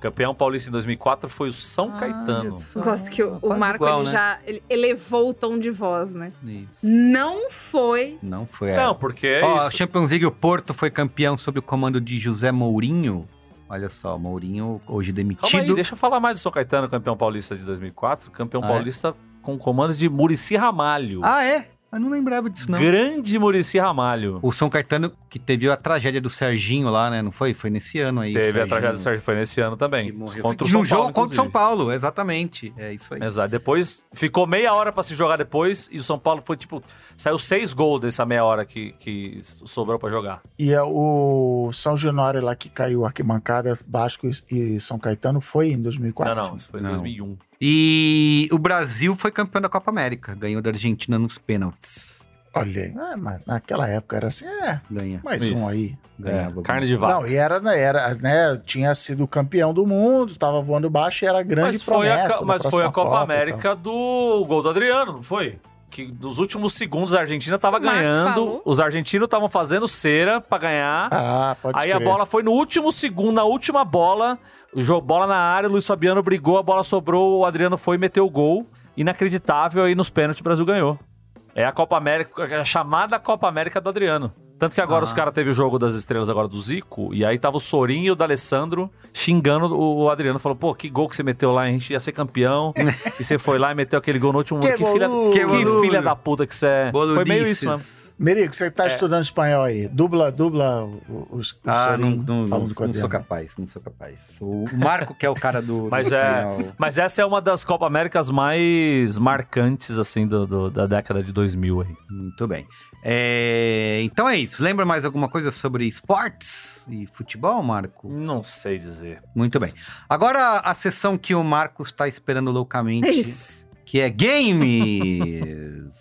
Campeão paulista em 2004 foi o São Caetano.
olha só.
Gosto que o, o Marco
igual,
ele
né?
já ele elevou o tom de voz, né?
Isso.
Não foi.
Não foi. é.
Não, porque é
Ó,
isso.
Champions League, o Porto foi campeão sob o comando de José Mourinho. Olha só, Mourinho hoje
Calma
demitido.
aí, deixa eu falar mais do São Caetano, campeão paulista de 2004. Campeão
Ah, é?
paulista com comando de Murici Ramalho.
Ah, é? Eu não lembrava disso, não.
Grande Murici Ramalho.
O São Caetano, que teve a tragédia do Serginho lá, né? Não foi? Foi nesse ano aí.
Teve a
Serginho,
tragédia do Sérgio, foi nesse ano também.
Que morreu.
Contra o
Num
São
jogo
Paulo,
contra o São
inclusive.
Paulo, exatamente. É isso aí.
Exato. Depois ficou meia hora pra se jogar depois e o São Paulo foi tipo. Saiu seis gols dessa meia hora que, que sobrou pra jogar.
E é o São Januário lá que caiu arquibancada, Vasco e São Caetano foi em 2004.
Não, não, isso foi em
Não.
2001.
E o Brasil foi campeão da Copa América. Ganhou da Argentina nos pênaltis.
Olha aí. Ah, mas naquela época era assim, é,
Ganha.
mais
Isso.
um aí.
Ganhava.
É, carne de vaca.
Não, e era, né, era, né, tinha sido campeão do mundo, tava voando baixo e era grande
Mas foi, a,
promessa da
mas foi a Copa,
Copa
América do gol do Adriano, não foi? Que nos últimos segundos a Argentina tava
O Marco
ganhando,
falou.
os argentinos estavam fazendo cera pra ganhar.
Ah, pode
Aí a
crer.
bola foi no último segundo, na última bola, o jogo, bola na área, o Luiz Fabiano brigou, a bola sobrou, o Adriano foi e meteu o gol. Inacreditável, aí nos pênaltis o Brasil ganhou. É a Copa América, é a chamada Copa América do Adriano. Tanto que agora
Ah.
os caras teve o jogo das estrelas agora do Zico, e aí tava o Sorinho e o D'Alessandro xingando o Adriano. Falou, pô, que gol que você meteu lá, a gente ia ser campeão. e você foi lá e meteu aquele gol no último
Que
Que, filha, que
Que
filha da puta que você é. Foi meio isso, mano.
Boludices.
Merico, você
É.
tá estudando espanhol aí. Dubla, dubla os, o
Ah, não,
Sorinho
não, não,
falando com a
não sou capaz, não sou capaz. O Marco, que é o cara do.
Mas
do
é-. Mas essa é uma das Copa Américas mais marcantes, assim, do, do- da década de 2000 aí.
Muito bem. É, então é isso. Lembra mais alguma coisa sobre esportes e futebol, Marco?
Não sei dizer.
Muito bem. Agora a sessão que o Marcos está esperando loucamente,
É isso.
que é games.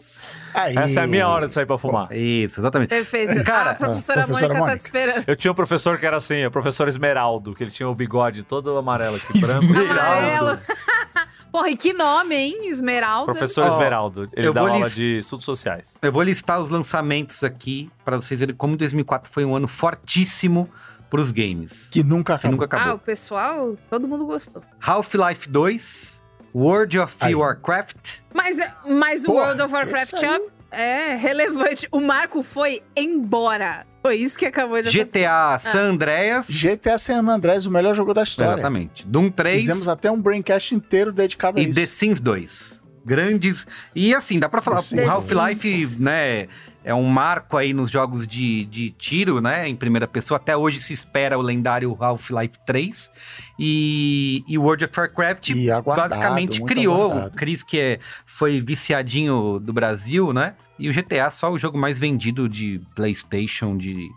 Aí.
Essa é a minha hora de sair pra fumar.
isso, exatamente.
Perfeito.
Cara,
a professora,
a professora
Mônica, tá
Mônica.
te esperando.
Eu tinha um professor que era assim, o professor Esmeraldo, que ele tinha o bigode todo amarelo aqui, branco.
Amarelo. Porra, e que nome, hein? Esmeralda.
Professor Esmeraldo. Ele
eu vou
aula
lis-
de estudos sociais.
Eu vou listar os lançamentos aqui para vocês verem como 2004 foi um ano fortíssimo para os games.
Que nunca
Que
acabou.
nunca
Ah,
acabou.
o pessoal, todo mundo gostou.
Half-Life 2, World of
Aí.
Warcraft,
Mas, mas o
Porra,
World of Warcraft
aí-
é relevante. O Marco foi embora. Foi isso que acabou de acontecer.
GTA San Andreas.
GTA San Andreas, o melhor jogo da história.
Exatamente. Doom 3
Fizemos até um braincast inteiro dedicado a
e
isso.
The Sims 2. Grandes. E assim, dá pra falar,
The
o Half-Life, né, é um marco aí nos jogos de, de tiro, né, em primeira pessoa. Até hoje se espera o lendário Half-Life 3. E, e World of Warcraft basicamente criou o
aguardado.
Chris, que é, foi viciadinho do Brasil, né? E o GTA só o jogo mais vendido de PlayStation de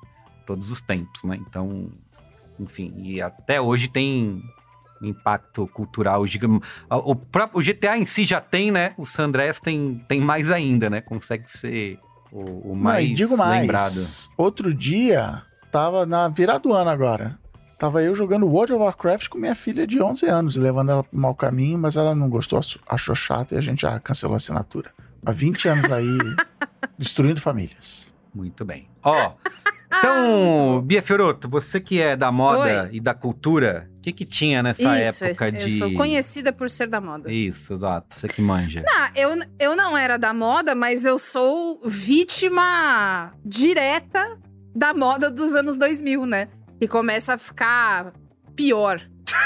todos os tempos, né? Então, enfim, e até hoje tem impacto cultural gigante. O, próprio, o GTA em si já tem, né? O San Andreas tem, tem mais ainda, né? Consegue ser o, o
Não,
mais
e digo mais.
lembrado.
Outro dia, tava na virada do ano agora. Tava eu jogando World of Warcraft com minha filha de 11 anos, levando ela pro mau caminho, mas ela não gostou, achou chato e a gente já cancelou a assinatura. Há 20 anos aí, destruindo famílias.
Muito bem. Ó, então, Bia Fioroto, você que é da moda e da cultura, o que que tinha nessa
Isso,
época
eu
de...
sou conhecida por ser da moda.
Isso, exato. Você que manja.
Ah, eu, eu não era da moda, mas eu sou vítima direta da moda dos anos 2000, né? E começa a ficar pior,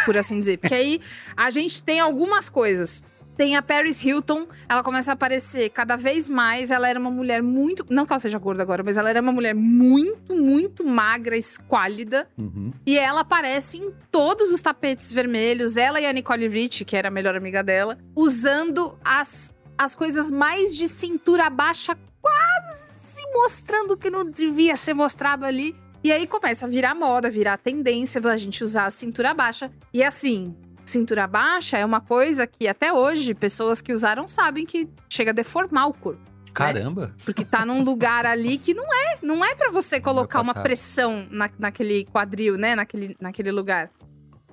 por assim dizer. Porque aí a gente tem algumas coisas. Tem a Paris Hilton, ela começa a aparecer cada vez mais. Ela era uma mulher muito. Não que ela seja gorda agora, mas ela era uma mulher muito, muito magra, esquálida.
Uhum.
E ela aparece em todos os tapetes vermelhos. Ela e a Nicole Rich, que era a melhor amiga dela, usando as, as coisas mais de cintura baixa, quase mostrando o que não devia ser mostrado ali. E aí começa a virar moda, virar tendência a gente usar a cintura baixa. E assim, cintura baixa é uma coisa que até hoje pessoas que usaram sabem que chega a deformar o corpo.
Caramba.
Porque tá num lugar ali que não é, não é para você colocar uma
Botar.
pressão na, naquele quadril, né, naquele, naquele lugar.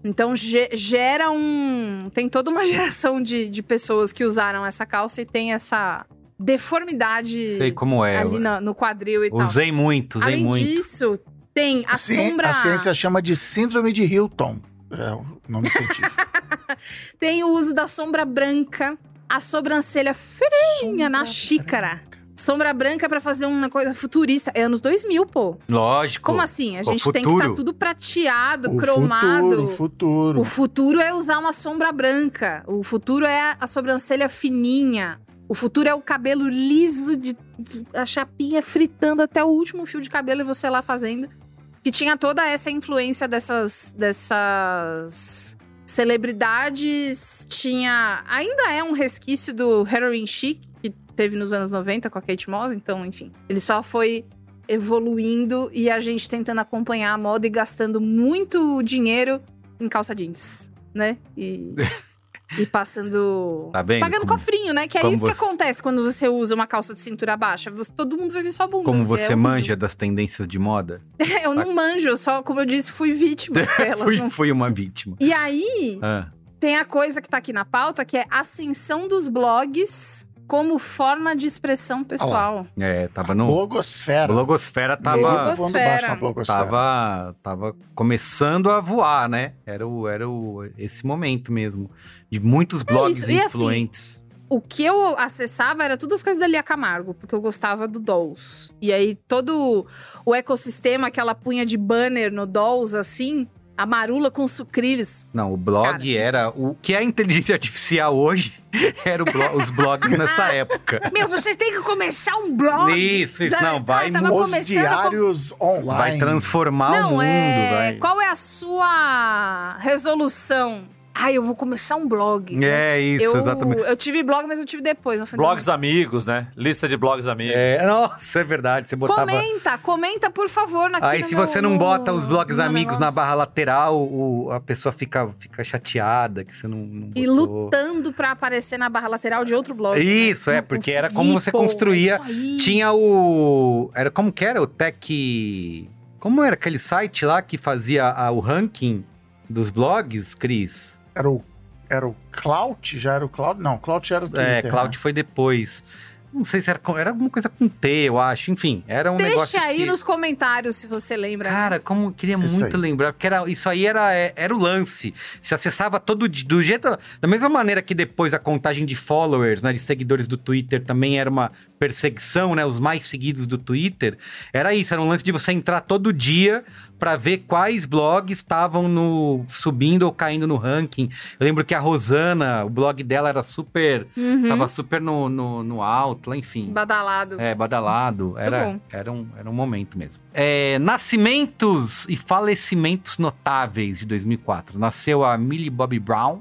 Então ge- gera um, tem toda uma geração de, de pessoas que usaram essa calça e tem essa deformidade
Sei como é.
ali na- no quadril e tal.
Usei muito, usei
Além
muito.
disso, tem a
Ci-
sombra,
A ciência chama de síndrome de Hilton. É o nome científico.
tem o uso da sombra branca, a sobrancelha feinha na xícara. Sombra branca pra fazer uma coisa futurista. É anos 2000, pô.
Lógico.
Como assim? A gente tem que estar
futuro.
tudo prateado,
O
cromado.
futuro, o futuro.
O futuro é usar uma sombra branca. O futuro é a sobrancelha fininha. O futuro é o cabelo liso, de a chapinha fritando até o último fio de cabelo e você lá fazendo. Que tinha toda essa influência dessas, dessas celebridades. Tinha. Ainda é um resquício do heroin chic, que teve nos anos 90 com a Kate Moss. Então, enfim. Ele só foi evoluindo e a gente tentando acompanhar a moda e gastando muito dinheiro em calça jeans, né? E, e passando.
Tá vendo?
Pagando
como,
cofrinho, né? Que é isso que
você-
acontece quando você usa uma calça de cintura baixa. Você- todo mundo vai ver sua bunda.
como
que é
você
horrível.
manja das tendências de moda?
eu não manjo, eu só, como eu disse, fui vítima delas.
fui,
não-
fui uma vítima.
E aí,
Ah,
tem a coisa que tá aqui na pauta, que é ascensão dos blogs como forma de expressão pessoal.
é, tava no.
Blogosfera.
Blogosfera tava.
Blogosfera.
blogosfera.
Tava, tava começando a voar, né? Era, o, era o, esse momento mesmo. De muitos blogs
isso, e assim,
influentes.
O que eu acessava era tudo as coisas da Lia Camargo, porque eu gostava do Dolls. E aí, todo o ecossistema que ela punha de banner no Dolls, assim, a marula com sucrilhos.
Não, o blog
Cara,
era. O que é inteligência artificial hoje era o blo- os blogs nessa época.
Meu, vocês têm que começar um blog!
Isso, isso, não, vai,
Tava
Os
a com-
diários online.
vai transformar o
Não,
mundo,
é.
vai.
Qual é a sua resolução? Ai, eu vou começar um blog. né?
É isso,
eu,
exatamente.
eu tive blog, mas eu tive depois. Não foi
Blogs amigos, né? Lista de blogs amigos.
É, nossa, é verdade. Você botava.
Comenta, comenta, por favor, naquele
Aí, se você não bota os blogs amigos na
barra
lateral, o- a pessoa fica, fica chateada que você não, não
E lutando pra aparecer na barra lateral de outro blog.
Isso,
né?
é,
Não
porque era como você
pô,
construía-
isso aí.
Tinha o. Era como que era? O Tech. Como era aquele site lá que fazia a- o ranking dos blogs, Cris?
Era o, era o Clout? Já era o Clout? Não, Clout já era o Twitter.
É,
né?
Cloud foi depois. Não sei se era. Era alguma coisa com T, eu acho. Enfim, era um negócio.
Deixa aí
que...
nos comentários se você lembra.
Cara, como eu queria
Isso
muito
aí.
lembrar, porque era, isso aí era, é, era o lance. Se acessava todo do jeito. Da mesma maneira que depois a contagem de followers, né, de seguidores do Twitter também era uma perseguição, né? Os mais seguidos do Twitter. Era isso, era um lance de você entrar todo dia pra ver quais blogs estavam no subindo ou caindo no ranking. Eu lembro que a Rosana, o blog dela era super.
Uhum.
Tava super no, no, no alto, lá, enfim.
Badalado.
É, badalado. Era, era, um, era um momento mesmo. É, nascimentos e falecimentos notáveis de 2004. Nasceu a Millie Bobby Brown,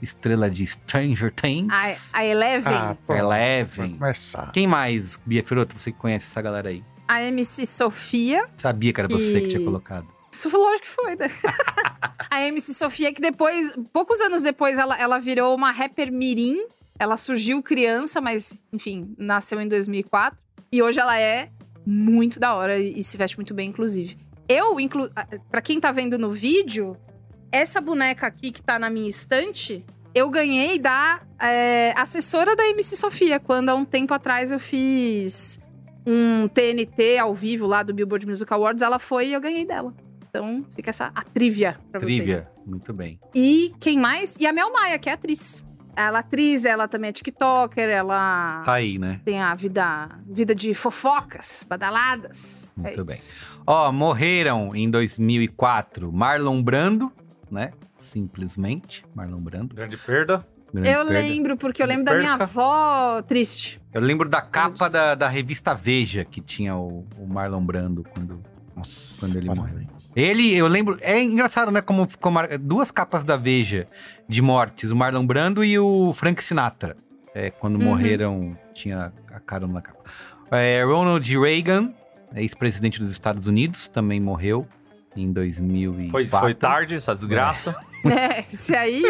estrela de Stranger Things.
A, a Eleven,
Ah. Vai
Eleven.
começar.
Quem mais, Bia Firoto, você que conhece essa galera aí?
A MC Sofia.
Sabia que era você
E-
que tinha colocado.
Isso foi lógico que foi, né? a MC Sofia, que depois, poucos anos depois, ela, ela virou uma rapper mirim. Ela surgiu criança, mas, enfim, nasceu em 2004. E hoje ela é muito da hora e, e se veste muito bem, inclusive. Eu, inclu para quem tá vendo no vídeo, essa boneca aqui que tá na minha estante, eu ganhei da é, assessora da MC Sofia, quando há um tempo atrás eu fiz um TNT ao vivo lá do Billboard Music Awards. Ela foi e eu ganhei dela. Então, fica essa a trivia pra vocês.
Trivia. Muito bem.
E quem mais? E a Mel Maia, que é atriz. Ela é atriz, ela também é TikToker, ela
Tá aí, né?
tem a vida, vida de fofocas, badaladas.
Muito
é
bem.
isso.
Ó, morreram em 2004 Marlon Brando, né? Simplesmente. Marlon Brando.
Grande perda.
Grande
Eu
perda.
lembro, porque eu lembro da minha
perca.
avó triste.
Eu lembro da capa
Deus.
da, da revista Veja, que tinha o, o Marlon Brando quando.
Nossa,
Quando ele
parabéns.
Ele, eu lembro. É engraçado, né? Como ficou mar... duas capas da Veja de mortes: o Marlon Brando e o Frank Sinatra. É, quando
Uhum.
morreram, tinha a cara na capa. É, Ronald Reagan, ex-presidente dos Estados Unidos, também morreu em 2004.
Foi, foi tarde, essa desgraça.
É, esse aí.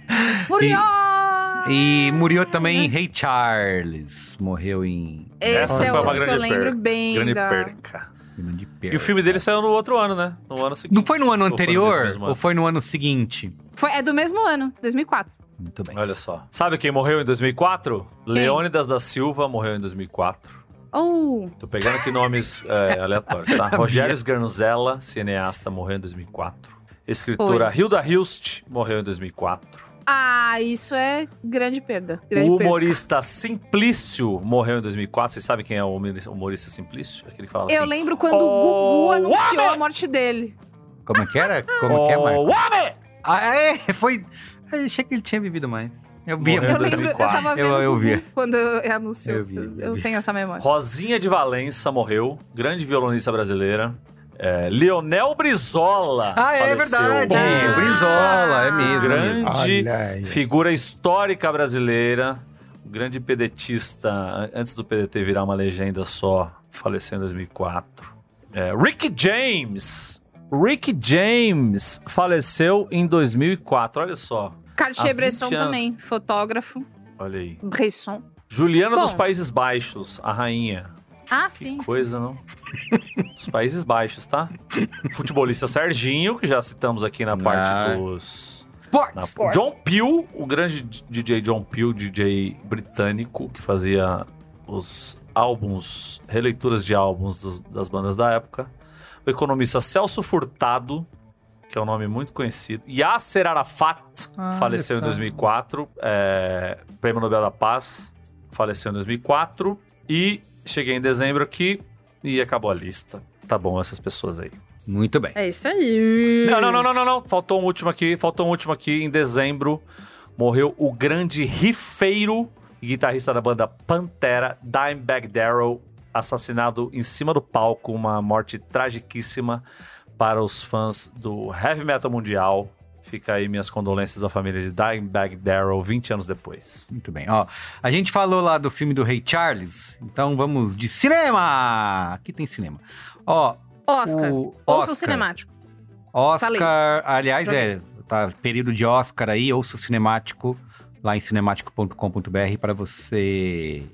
Murió!
E morreu também Ray Charles, morreu em
Esse é
foi uma
outro que eu
grande
lembro
perca.
bem
Grande
da...
perca.
grande perda.
E o filme dele saiu no outro ano, né? No ano seguinte.
Não foi no ano
Ou foi
anterior
mesmo ano?
ou foi no ano seguinte?
Foi, é do mesmo ano, 2004.
Muito bem.
Olha só. Sabe quem morreu em 2004? Leônidas da Silva morreu em 2004.
Oh,
Tô pegando aqui nomes é, aleatórios, tá? Rogério Sgarnzella, cineasta, morreu em 2004. Escritora Hilda Hilst morreu em 2004.
ah, isso é grande perda. Grande
O
perda.
humorista Simplício morreu em 2004. Vocês sabem quem é o humorista- Simplício? Aquele que falava
Eu
assim...
lembro quando o
Oh,
Gugu anunciou
homem!
a morte dele.
Como é que era? Como que é,
"Ô,
Marco?
homem!
Ah, é, foi... Eu achei que ele tinha vivido mais. Eu vi.
Eu lembro, eu
2004.
tava vendo
Eu- eu vi.
quando ele anunciou.
Eu vi, eu
Eu
vi.
tenho essa memória.
Rosinha de Valença morreu. Grande violonista brasileira. É, Leonel Brizola
Ah, é
faleceu.
verdade.
Ah.
Brizola, é mesmo. é mesmo.
Grande figura histórica brasileira. Um grande pedetista, an- antes do PDT virar uma legenda só, faleceu em 2004. É, Rick James. Rick James faleceu em 2004, olha só.
Cartier
20
Bresson
anos.
também, fotógrafo.
Olha aí.
Bresson.
Juliana
Bom.
dos Países Baixos, a rainha.
Ah, sim.
Coisa, não? Dos Países Baixos, tá? Futebolista Serginho, que já citamos aqui na parte
Ah.
dos.
Sports.
na- John Peel, o grande DJ John Peel, DJ britânico, que fazia os álbuns, releituras de álbuns dos- das bandas da época. O economista Celso Furtado, que é um nome muito conhecido. Yasser Arafat,
Ah,
faleceu em
olha só.
2004. É, Prêmio Nobel da Paz, faleceu em 2004. E cheguei em dezembro aqui e acabou a lista. Tá bom, essas pessoas aí.
Muito bem.
É isso aí.
Não, não, não, não, não, não. Faltou um último aqui. Faltou um último aqui. Em dezembro, morreu o grande rifeiro e guitarrista da banda Pantera, Dimebag Darrell, assassinado em cima do palco. Uma morte tragiquíssima para os fãs do heavy metal mundial. Fica aí minhas condolências à família de Dimebag Darrell 20 anos depois.
Muito bem. Ó, a gente falou lá do filme do Rei Charles, então vamos de cinema. Aqui tem cinema. Ó,
Oscar.
o
Ouça o
Oscar.
cinemático.
Oscar, aliás,
Joguei.
é, tá período de Oscar aí, ouça o cinemático lá em cinemático.com.br para você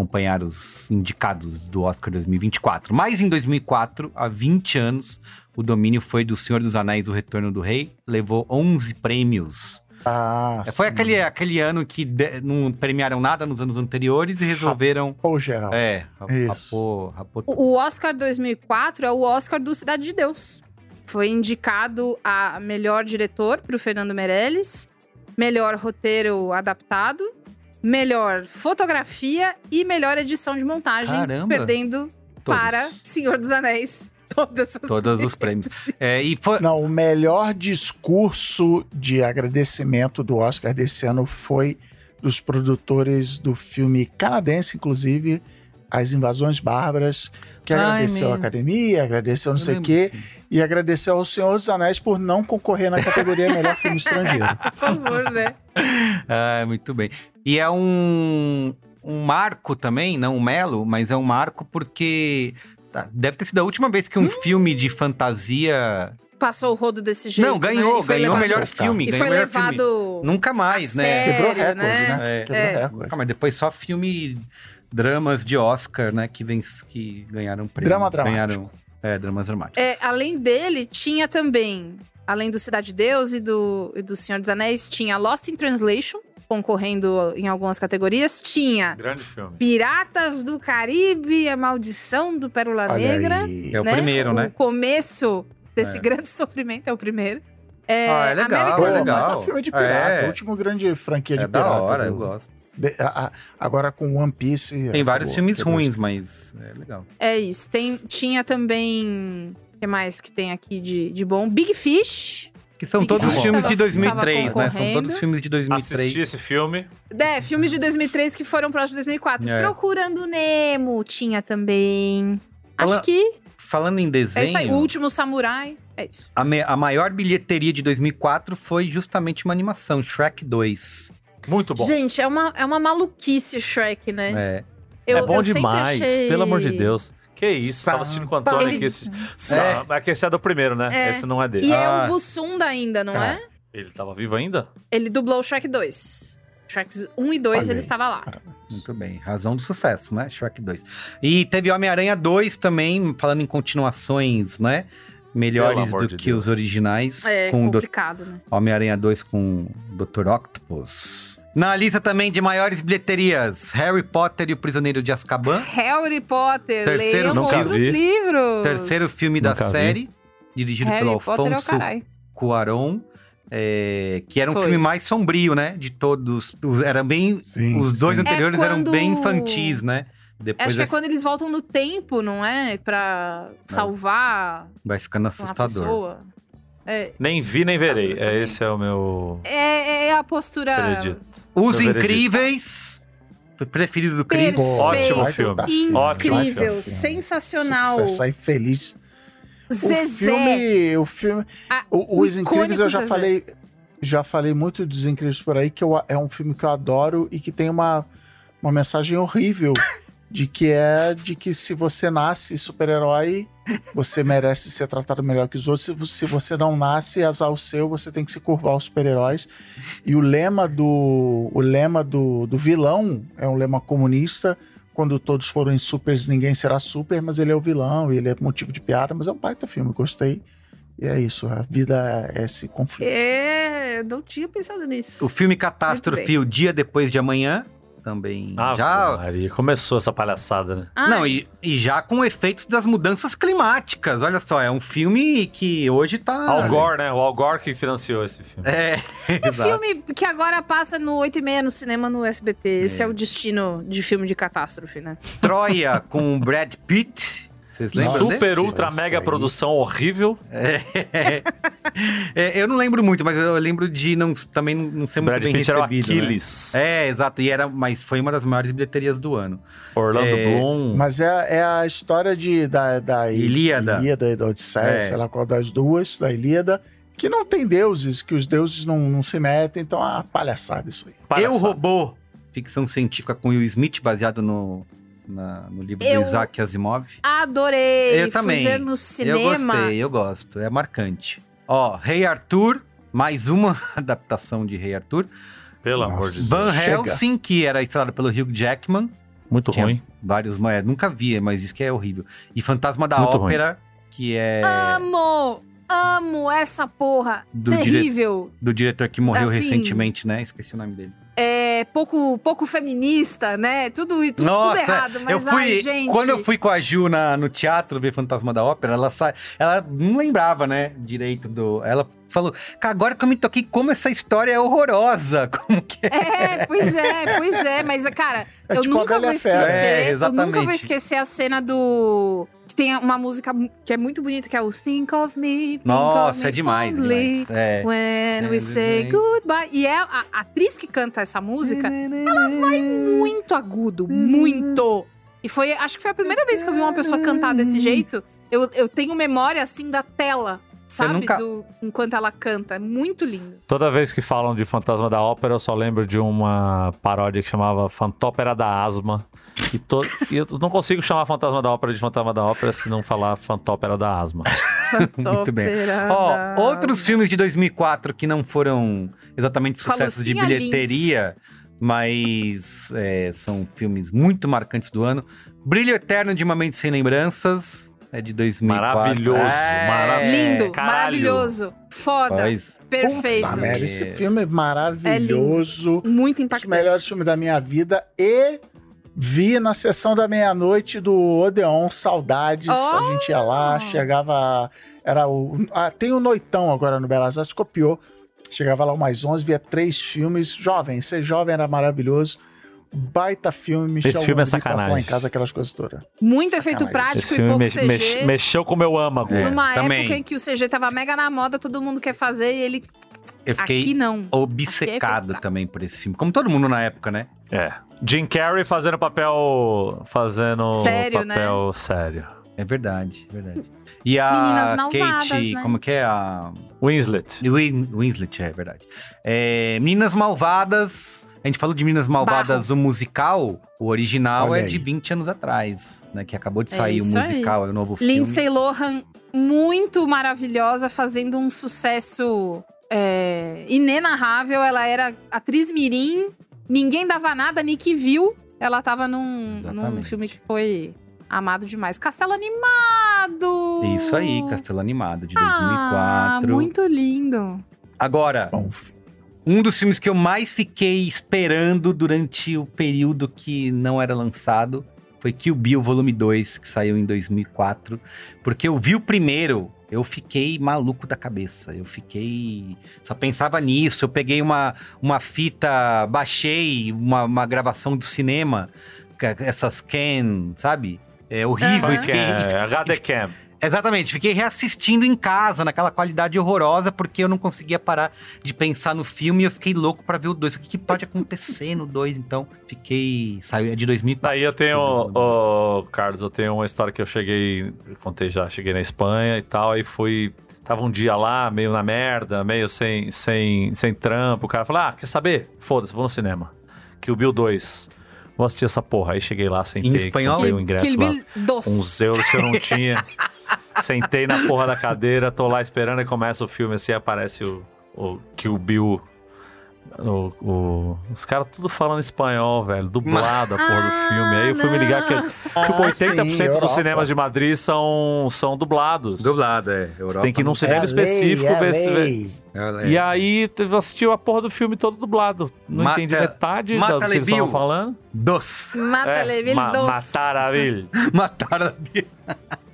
acompanhar os indicados do Oscar 2024. Mas em 2004, há 20 anos, o domínio foi do Senhor dos Anéis, O Retorno do Rei, levou 11 prêmios.
Ah,
É, Foi
sim.
aquele, aquele ano que de- não premiaram nada nos anos anteriores e resolveram.
Pô, geral.
É, rapou, rapou tudo.
O o Oscar 2004 é o Oscar do Cidade de Deus. Foi indicado a melhor diretor para o Fernando Meirelles, melhor roteiro adaptado, melhor fotografia e melhor edição de montagem,
Caramba.
perdendo
Todos.
para Senhor dos Anéis. Todas as
Todos os prêmios. É, e foi.
Não, o melhor discurso de agradecimento do Oscar desse ano foi dos produtores do filme canadense, inclusive, As Invasões Bárbaras, que
Ai,
agradeceu a academia, agradeceu não
Eu
sei o quê, e agradeceu ao Senhor dos Anéis por não concorrer na categoria Melhor Filme Estrangeiro.
Por favor, né?
Ah, muito bem. E é um, um marco também, não um melo, mas é um marco porque tá, deve ter sido a última vez que um filme de fantasia.
Passou o rodo desse jeito.
não, ganhou,
né?
Ganhou o melhor filme.
E foi levado.
Nunca mais,
a
né?
sério,
Quebrou recorde,
né?
né?
É.
Quebrou
É.
recorde.
Nunca mais. Depois só filme dramas de Oscar, né? Que, vem, que ganharam prêmio.
Drama dramático.
Ganharam, é, dramas dramáticos.
É, além dele, tinha também, além do Cidade de Deus e do, e do Senhor dos Anéis, tinha Lost in Translation, concorrendo em algumas categorias. Tinha
Grande filme.
Piratas do Caribe, A Maldição do Pérola
Olha
Negra.
aí.
É o
né?
primeiro,
O
né?
começo desse
É.
grande sofrimento é o primeiro. É,
Ah, é legal,
American-
é legal.
é filme de pirata,
É.
o último grande franquia de
É da
pirata.
hora,
do-
eu gosto.
de- a- a- agora com One Piece.
Tem vários filmes
quebrou
ruins, mas é legal.
É isso. Tem, tinha também. O que mais que tem aqui de, de bom? Big Fish.
Que são todos
Fish
filmes
tava-
de 2003,
tava
né? São todos filmes de 2003.
Assisti esse filme.
É, filmes de 2003 que foram próximos de 2004.
É.
Procurando Nemo tinha também. Acho
Fala-
que
Falando em
é isso aí. O
desenho,
Último Samurai. É isso.
a, me- a maior bilheteria de 2004 foi justamente uma animação, Shrek 2.
Muito bom.
Gente, é uma, é uma maluquice o Shrek, né?
É.
Eu,
é bom demais,
achei-
pelo amor de Deus. Que isso, tava assistindo com o Antônio
Ele-
aqui. Esse... Sa- é. que esse é do primeiro, né?
É.
Esse não é dele.
E
Ah.
é o Bussunda ainda, não
Cara.
é?
Ele tava vivo ainda?
Ele dublou o Shrek 2. Shrek 1 e 2
Olha
ele estava lá.
Muito bem, razão do sucesso, né? Shrek 2. E teve Homem-Aranha 2 também, falando em continuações, né? Melhores do
de
que
Deus.
os originais.
É
com o Do-
complicado, né?
Homem-Aranha 2 com o Dr. Octopus. Na lista também de maiores bilheterias, Harry Potter e o Prisioneiro de Azkaban.
Harry Potter,
Terceiro,
leiam outros
vi.
livros.
Terceiro filme da
Nunca vi.
série, dirigido
Harry
pelo
é
Alfonso
caralho.
Cuarón. é, que era um
Foi.
filme mais sombrio, né? De todos. Os, era bem,
Sim,
os dois
sim.
anteriores
É
eram
quando-
bem infantis, né? Depois
Acho que é quando eles voltam no tempo, não é? Pra salvar
vai ficando
uma
assustador.
É,
Nem vi, nem verei. É, esse é o meu
é, é a postura.
acredito.
Os
Meu veredito.
Incríveis. Preferido do Cris.
Perfeito.
Ótimo filme. Ótimo
Incrível,
filme.
sensacional.
Você sai feliz. O
Zezé.
filme, o filme,
Ah,
o- os
o
Incríveis eu já
Zezé.
falei, já falei muito dos Incríveis por aí que eu- é um filme que eu adoro e que tem uma, uma mensagem horrível de que é de que se você nasce super-herói, você merece ser tratado melhor que os outros. Se vo- Se você não nasce, azar o seu, você tem que se curvar aos super-heróis. E o lema do o lema do, do vilão é um lema comunista. Quando todos forem supers, ninguém será super, mas ele é o vilão, ele é motivo de piada, mas é um baita filme, gostei. E é isso, a vida é esse conflito.
É, eu não tinha pensado nisso.
O filme Catástrofe, O Dia Depois de Amanhã. Também.
Ah,
já.
Maria, começou essa palhaçada, né?
Ah,
Não, e, e já com efeitos das mudanças climáticas. Olha só, é um filme que hoje tá.
Al Gore, né? O Al Gore que financiou esse filme.
É,
É
exato.
filme que agora passa no 8 e meia no cinema no SBT. Esse é o destino de filme de catástrofe, né?
Troia com o Brad Pitt. Vocês lembram
Nossa.
Super,
desse?
ultra,
Isso
mega
aí.
produção horrível.
É, eu não lembro muito, mas eu lembro de não, também não ser muito
Brad
bem
Pitt era o
recebido. né?
Aquiles.
É, exato. E era, mas foi uma das maiores bilheterias do ano.
Orlando
É,
Bloom.
Mas é, é a história de, da, da
Ilíada.
Ilíada e da Odisseia,
É.
sei lá qual das duas, da Ilíada, que não tem deuses, que os deuses não, não se metem, então é uma palhaçada isso aí.
Palhaçada.
Eu Robô, ficção científica com Will Smith, baseado no, na- no livro
Eu-
do Isaac Asimov.
Adorei!
Eu
Fui
também.
ver no
Eu
cinema.
gostei, eu gosto. É marcante. Ó, Rei Arthur, mais uma adaptação de Rei Arthur.
Pelo
Nossa.
amor de Deus.
Van
chega.
Helsing, que era estrelado pelo Hugh Jackman.
Muito
Tinha
ruim.
Vários, mas nunca vi, mas isso que é horrível. E Fantasma da
Muito
Ópera, que é
Amo! Amo essa porra!
Do
Terrível!
do diretor que morreu
Assim,
recentemente, né? Esqueci o nome dele.
É pouco, pouco feminista, né? Tudo, tudo, tudo
Nossa,
errado, mas
eu fui,
ai, gente.
quando eu fui com a Ju na- no teatro ver Fantasma da Ópera, ela sa... ela não lembrava, né, direito do, ela falou, cara, agora que eu me toquei como essa história é horrorosa, como que é?
É, pois é, pois é, mas cara,
É
eu
tipo
nunca vou esquecer,
É,
eu nunca vou esquecer a cena do que tem uma música que é muito bonita que é o Think of Me, think of
Nossa,
me
é demais,
fondly,
demais. É.
When
É,
we say
é.
goodbye. E é a, a atriz que canta essa música, ela vai muito agudo, muito. E foi, acho que foi a primeira vez que eu vi uma pessoa cantar desse jeito. Eu, eu tenho memória, assim, da tela, sabe?
nunca-
Do, enquanto ela canta. É muito lindo.
Toda vez que falam de Fantasma da Ópera, eu só lembro de uma paródia que chamava Fantópera da Asma. E, to... e eu não consigo chamar Fantasma da Ópera de Fantasma da Ópera se não falar Fantópera da Asma.
Muito bem. Ó,
da-
outros filmes de 2004 que não foram exatamente sucessos de bilheteria, mas é, são filmes muito marcantes do ano. Brilho Eterno de Uma Mente Sem Lembranças, é de 2004.
Maravilhoso,
É,
maravilhoso.
Lindo,
Caralho.
maravilhoso, foda,
Pois.
perfeito.
Puta merda, esse
É.
filme é maravilhoso.
Muito
Um dos
impactante.
melhores filmes da minha vida. E vi na sessão da meia-noite do Odeon Saudades.
Oh!
A gente ia lá, chegava. Era o. Ah, tem o Noitão agora no Belas Artes, copiou. Chegava lá umas 11, via três filmes. Jovem, ser jovem era maravilhoso. Baita filme, Michel
Esse filme é
passa lá
sacanagem.
em casa, aquelas coisas todas.
Muito efeito
Sacanagem.
prático
Esse
e
filme
pouco
mex-
CG.
mex- mexeu com o meu âmago.
É.
Numa
também.
época em que o CG tava mega na moda, todo mundo quer fazer e ele.
Eu fiquei
Aqui não.
obcecado
Aqui é
também por esse filme. Como todo mundo na época, né?
É. Jim Carrey fazendo papel. Fazendo
Sério, né?
papel sério.
É verdade, é verdade. E a
Meninas Malvadas,
Kate,
né?
como que é a
Winslet.
Win- Winslet, é verdade. É, Meninas Malvadas. A gente falou de Meninas Malvadas, o musical. O original
Olha
é
aí.
de 20 anos atrás, né? Que acabou de
É
sair o
isso aí.
musical, é o novo filme.
Lindsay Lohan, muito maravilhosa, fazendo um sucesso é, inenarrável. Ela era atriz mirim, ninguém dava nada, Nick viu. Ela tava num, num filme que foi amado demais. Castelo Animado!
Isso aí, Castelo Animado, de
Ah,
2004.
muito lindo.
Agora,
Bom, filme.
Um dos filmes que eu mais fiquei esperando durante o período que não era lançado foi Kill Bill Volume 2, que saiu em 2004. Porque eu vi o primeiro, eu fiquei maluco da cabeça. Eu fiquei. Só pensava nisso. Eu peguei uma, uma fita, baixei uma, uma gravação do cinema, essas Can, sabe? É horrível. Fiquei,
É,
e fiquei-
HD Cam.
Exatamente, fiquei reassistindo em casa, naquela qualidade horrorosa, porque eu não conseguia parar de pensar no filme e eu fiquei louco pra ver o 2. O que, que pode acontecer no 2? Então, fiquei. Saiu é de 2004.
Daí eu tenho, ô, Carlos, eu tenho uma história que eu cheguei, contei já, cheguei na Espanha e tal, aí fui, tava um dia lá, meio na merda, meio sem, sem, sem trampo, o cara falou, ah, quer saber? Foda-se, vou no cinema. Que o Bill 2, vou assistir essa porra. Aí cheguei lá, sentei,
Em espanhol?
comprei o ingresso
Kill
lá,
Bill 2.
uns euros que eu não tinha, sentei na porra da cadeira, tô lá esperando e começa o filme assim, aparece o, o Kill Bill... O, o- os caras tudo falando espanhol, velho, dublado a porra do filme. Aí eu fui me ligar que tipo,
Ah,
80%
sim, Europa.
dos cinemas de Madrid são, são dublados.
Dublado, é.
Você tem que ir num
É
cinema
a
específico
lei, é
ver se.
lei.
E aí tu assistiu a porra do filme todo dublado. Não
Mata-
entendi metade da-
Mata
do que eles estavam falando.
Dos.
Mata Bill
ma
2.
matar a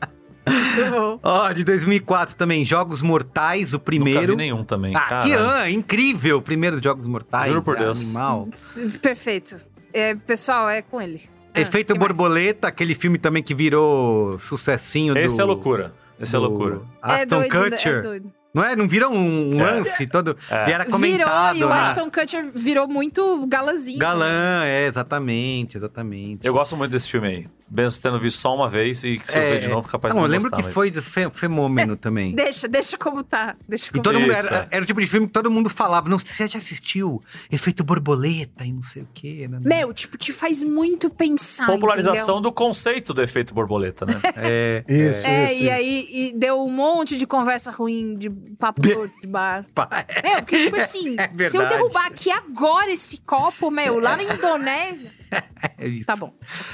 Ó, de 2004 também, Jogos Mortais, o
Nunca
primeiro.
vi nenhum também.
Ah,
caralho.
que ano, incrível. O primeiro Jogos Mortais.
Juro por
é
Deus.
Animal.
Perfeito. É, pessoal, é com ele. Ah,
Efeito
mais?
Borboleta, aquele filme também que virou sucessinho do...
Esse é loucura. Esse é
do
loucura.
É
Aston
doido, é
Kutcher.
doido.
Não é? Não virou um,
É.
lance todo?
É.
E era comentado,
virou, e o
né?
Ashton Kutcher virou muito galazinho.
Galã, é, exatamente, exatamente.
Eu gosto muito desse filme aí. Mesmo tendo visto só uma vez e que se eu ver de novo, capaz de
não,
não
eu lembro
gostar,
que
mas-
foi do fe- fenômeno também.
Deixa, deixa como tá. Deixa
E
como
todo mundo
Isso,
era,
é.
era o tipo de filme que todo mundo falava, não, você já assistiu? Efeito borboleta e não sei o quê. Né?
Meu, tipo, te faz muito pensar.
Popularização do conceito do efeito borboleta, né?
É,
Isso,
É,
isso,
e
isso.
aí e deu um monte de conversa ruim, de papo torto de bar. Meu, porque, tipo assim,
É
se eu derrubar aqui agora esse copo, meu, lá na Indonésia.
é isso.
Tá bom.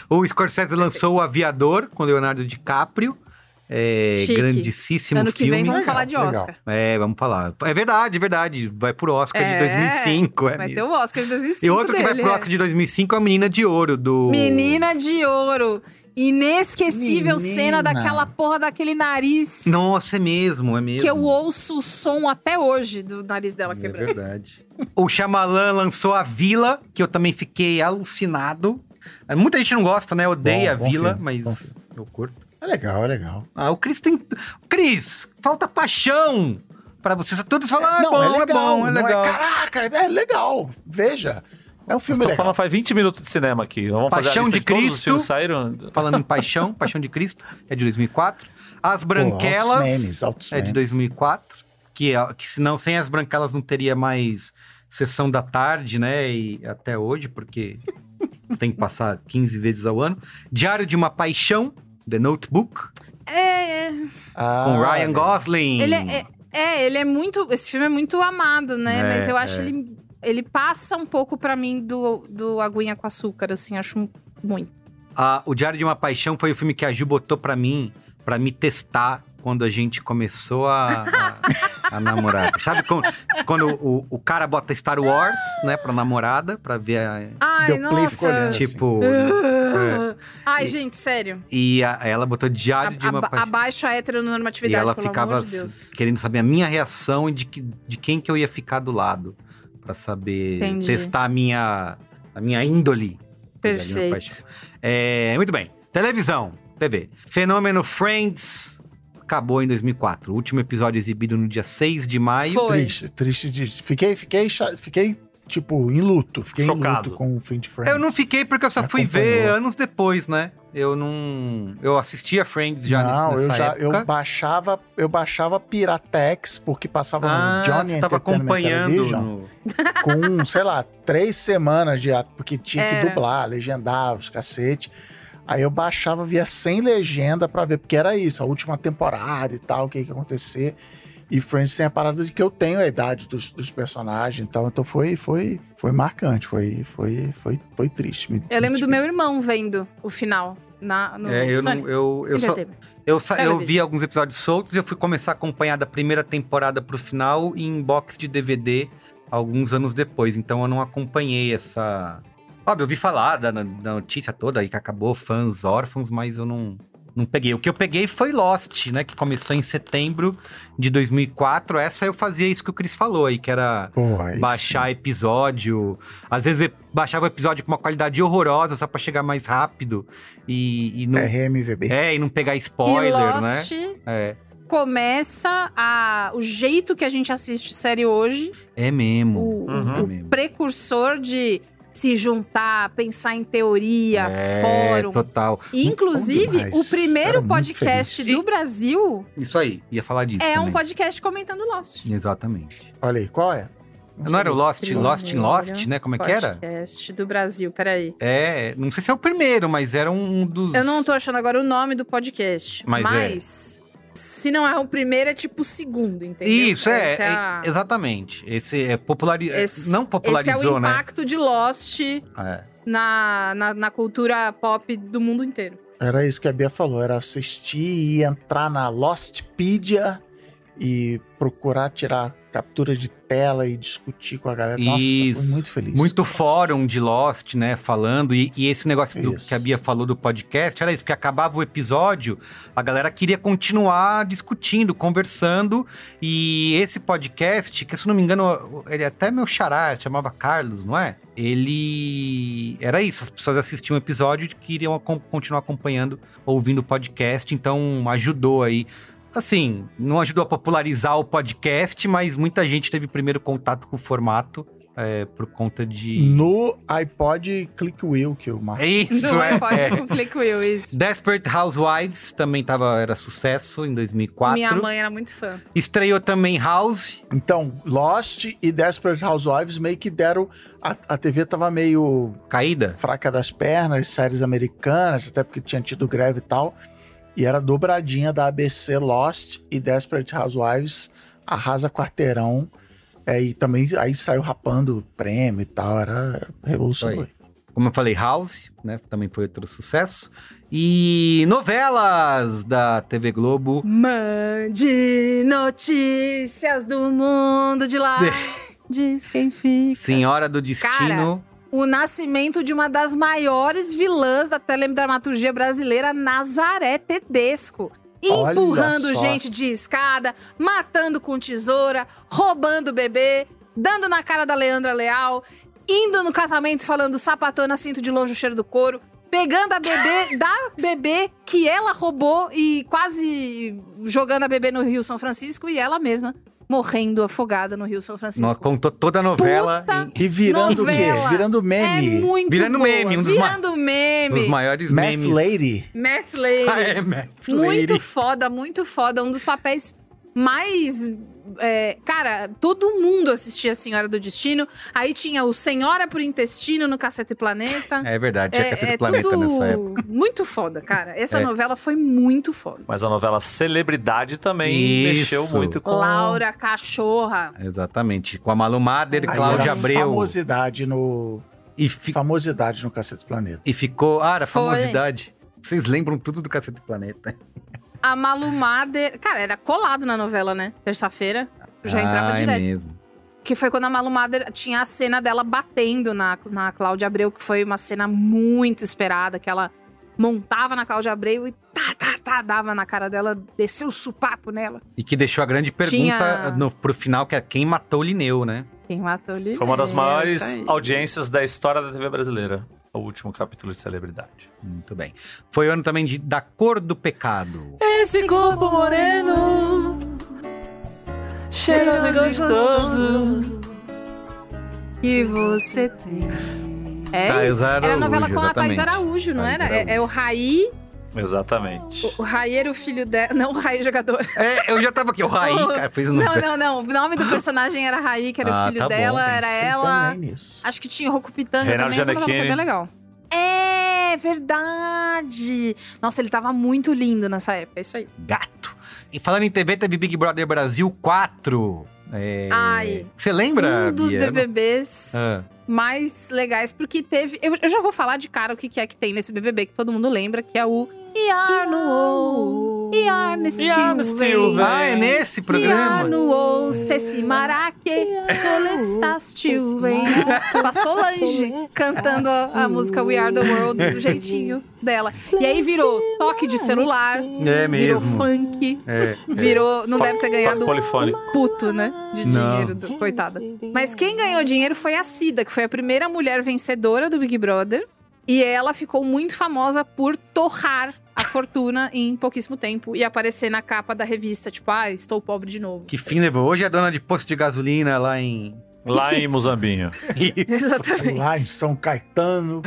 O Scorsese lançou O Aviador com Leonardo DiCaprio. É,
Chique.
grandíssimo
ano que
filme.
vem vamos
Legal,
falar de
legal.
Oscar.
É, vamos falar. É verdade, é verdade. Vai pro Oscar de
É,
2005, é
Vai ter
mesmo.
o Oscar de 2005
E outro que vai
dele,
pro
é.
Oscar de 2005 é a Menina de Ouro, do...
Menina de ouro. Inesquecível
Menina.
cena daquela porra daquele nariz.
Nossa, é mesmo, é mesmo.
Que eu ouço o som até hoje do nariz dela
É
quebrando.
verdade. o Shyamalan lançou A Vila, que eu também fiquei alucinado. Muita gente não gosta, né? Odeia
Bom,
A
bom
Vila,
filme,
mas eu curto.
É legal, é legal.
Ah, o Cris tem... Cris, falta paixão pra você. Todos falam, ah, é
não,
bom,
é legal.
é bom, é legal.
caraca, é legal. Veja. É um filme legal.
falando faz 20 minutos de cinema aqui. Vamos fazer
Paixão
a lista
de
todos os
Cristo.
filmes que saíram.
Falando em Paixão, Paixão de Cristo, é de 2004. As
Pô,
Branquelas
altos memes, altos
é de
memes.
2004. Que, é- que senão, sem as Branquelas não teria mais sessão da tarde, né? E até hoje, porque tem que passar 15 vezes ao ano. Diário de uma Paixão, The Notebook,
É,
Ah,
com Ryan. Gosling.
ele é, é- é, ele é muito. Esse filme é muito amado, né?
É,
Mas eu acho
é.
ele. Ele passa um pouco pra mim do, do Aguinha com Açúcar, assim, acho muito.
Ah, o Diário de uma Paixão foi o filme que a Ju botou pra mim, pra me testar quando a gente começou a, a, a namorar. Sabe quando, quando o, o cara bota Star Wars, né, pra namorada, pra ver a,
Ai,
Deu play e ficou
nossa.
olhando.
Tipo.
Ah. Ai,
E-
gente, sério.
E a- ela botou Diário de uma Paixão.
Abaixa a
E
heteronormatividade,
ela
pelo
ficava
amor de
assim,
Deus.
querendo saber a minha reação e de, que, de quem que eu ia ficar do lado. Pra saber
Entendi.
testar a minha, a minha índole.
Perfeito.
É, muito bem. Televisão, TV. Fenômeno Friends acabou em 2004. O último episódio exibido no dia 6 de maio.
Foi.
Triste, triste de. Fiquei, fiquei, fiquei tipo, em luto. Fiquei em
Chocado.
luto com o fim de Friends.
Eu não fiquei porque eu só fui ver anos depois, né? Eu não. Eu assistia Friends já
não,
nessa
eu já
época.
eu baixava, eu baixava Piratex porque passava
Ah,
no Johnny
você tava acompanhando.
Television
no-
com, sei lá, três semanas de porque tinha que
Era.
dublar, legendar os cacete. Aí eu baixava via sem legenda pra ver, porque era isso, a última temporada e tal, o que que ia acontecer. E Friends tem a parada de que eu tenho a idade dos, dos personagens, então, então foi, foi, foi marcante, foi, foi, foi, foi triste. Me-
Eu lembro
me-
do meu irmão vendo o final na, no
É, eu,
Sony.
não, eu, eu, só, eu, sa- eu vi alguns episódios soltos e eu fui começar a acompanhar da primeira temporada pro final em box de DVD alguns anos depois. Então eu não acompanhei essa. Óbvio, eu vi falar da, da notícia toda aí que acabou fãs órfãos, mas eu não, não peguei. O que eu peguei foi Lost, né? Que começou em setembro de 2004. Essa eu fazia isso que o Chris falou aí, que era
Porra,
baixar episódio. Às vezes eu baixava o episódio com uma qualidade horrorosa só pra chegar mais rápido e, e não.
RMVB.
É, e não pegar
E
spoiler, né?
Lost
É.
começa a, o jeito que a gente assiste série hoje,
É mesmo.
o,
Uhum.
O
mesmo.
precursor de se juntar, pensar em teoria,
É,
fórum.
total.
E, Inclusive, o primeiro podcast
feliz.
do Brasil
Isso aí, ia falar disso
é um
também.
podcast comentando Lost.
Exatamente.
Olha aí, qual é?
Não, era o Lost,
Primeiro
Lost in Lost, né? Como é que era?
Podcast do Brasil, peraí.
É, não sei se é o primeiro, mas era um dos...
Eu não tô achando agora o nome do podcast.
Mas
Mas,
é.
Se não é o primeiro, é tipo o segundo, entendeu?
Isso, é,
Essa
é,
a-
exatamente. Esse é populari...
Esse-
não
Esse é
popularizou,
o
né?
impacto de Lost
É.
na, na, na cultura pop do mundo inteiro.
Era isso que a Bia falou, era assistir e entrar na Lostpedia e procurar tirar captura de tela e discutir com a galera. Nossa,
Isso.
fui muito feliz.
Muito fórum de Lost, né? Falando. E, e esse negócio do, que a Bia falou do podcast era isso, porque acabava o episódio, a galera queria continuar discutindo, conversando. E esse podcast, que se não me engano, ele é até meu xará, chamava Carlos, não é? Ele. Era isso, as pessoas assistiam o episódio e queriam continuar acompanhando, ouvindo o podcast, então ajudou aí. Assim, não ajudou a popularizar o podcast, mas muita gente teve primeiro contato com o formato é, por conta de.
No iPod Click Wheel que o Marcos.
É isso,
Não
é.
pode
é.
com Click Wheel, isso.
Desperate Housewives também tava, era sucesso em 2004.
Minha mãe era muito fã.
Estreou também House.
Então, Lost e Desperate Housewives meio que deram. A, a TV tava meio
Caída?
fraca das pernas, séries americanas, até porque tinha tido greve e tal. E era dobradinha da ABC Lost e Desperate Housewives, arrasa quarteirão. É, e também aí saiu rapando prêmio e tal, era, era revolucionário.
Como eu falei, House, né? Também foi outro sucesso. E novelas da TV Globo.
Mande notícias do mundo de lá. Diz quem fica.
Senhora do Destino.
O nascimento de uma das maiores vilãs da teledramaturgia brasileira, Nazaré Tedesco.
Olha
Empurrando
só.
gente de escada, matando com tesoura, roubando bebê, dando na cara da Leandra Leal, indo no casamento falando sapatona, cinto de longe o cheiro do couro, pegando a bebê da bebê que ela roubou e quase jogando a bebê no Rio São Francisco e ela mesma morrendo afogada no Rio São Francisco.
Nós contou toda a novela
Puta
em
E virando
Novela.
o quê? Virando
É
meme.
muito
Virando
boa.
meme, um dos ma-
Virando meme.
os maiores
Math
memes.
Lady.
Math Lady.
Ah, é, Math
Muito
Lady.
foda, muito foda. Um dos papéis mais. É, cara, todo mundo assistia Senhora do Destino. Aí tinha o Senhora por Intestino no Cacete Planeta.
É verdade, tinha
É,
Cacete
é
Planeta
tudo
nessa época.
muito foda, cara. Essa
É.
novela foi muito foda.
Mas a novela Celebridade também
Isso.
mexeu muito com.
Laura Cachorra.
Exatamente. Com a Malu Mader,
Aí
Cláudia
era
Abreu.
Famosidade no.
E, fi-
Famosidade no Cacete Planeta.
e ficou. Ah, era
Foi.
famosidade. Vocês lembram tudo do Cacete Planeta.
A Malu Mader. Cara, era colado na novela, né? Terça-feira. Já entrava
ah,
direto.
É mesmo.
Que foi quando a Malu Mader tinha a cena dela batendo na, na Cláudia Abreu, que foi uma cena muito esperada, que ela montava na Cláudia Abreu e tá, tá, tá, dava na cara dela, desceu o supapo nela.
E que deixou a grande pergunta
Tinha-
no, pro final, que é quem matou o Lineu, né?
Quem matou ele?
Foi uma das
É,
maiores audiências da história da TV brasileira. O último capítulo de Celebridade.
Muito bem. Foi o ano também de, da Cor do Pecado.
Esse corpo moreno, cheiroso e gostoso.
que você tem. É,
Thais
era a novela com a Thais. Araújo, não
Thais
era? É,
Araújo.
é o Raí,
Exatamente.
o Raí era o filho dela. Não, o Raí jogador.
É, eu já tava aqui, o Raí, cara, fez um
Não, não, não. O nome do personagem era Raí, que era
Ah,
o filho
tá bom,
dela,
pensei
era ela. Acho que tinha o
Reinaldo
também, novela foi bem legal. É, verdade. Nossa, ele tava muito lindo nessa época, é isso aí.
Gato. E falando em TV, teve Big Brother Brasil 4. É...
Ai.
Você lembra,
um dos
Bia?
BBBs
Ah,
mais legais, porque teve. Eu, eu já vou falar de cara o que, que é que tem nesse BBB, que todo mundo lembra, que é o Iar no
Stil, véi.
Ah, é nesse programa?
no ou, Ceci Maraque, Solestastil, vem. Com a Solange cantando a, a música We Are the World do jeitinho dela. E aí virou toque de celular,
É
virou
mesmo.
funk,
É,
virou. Não deve ter ganhado
Toque polifônico.
puto, né? De
Não.
dinheiro, do- coitada. Mas quem ganhou dinheiro foi a Cida, que foi a primeira mulher vencedora do Big Brother. E ela ficou muito famosa por torrar fortuna em pouquíssimo tempo e aparecer na capa da revista, tipo, ah, estou pobre de novo.
Que fim levou? Hoje é dona de posto de gasolina lá em.
Lá em Muzambinho.
Exatamente.
Lá em São Caetano.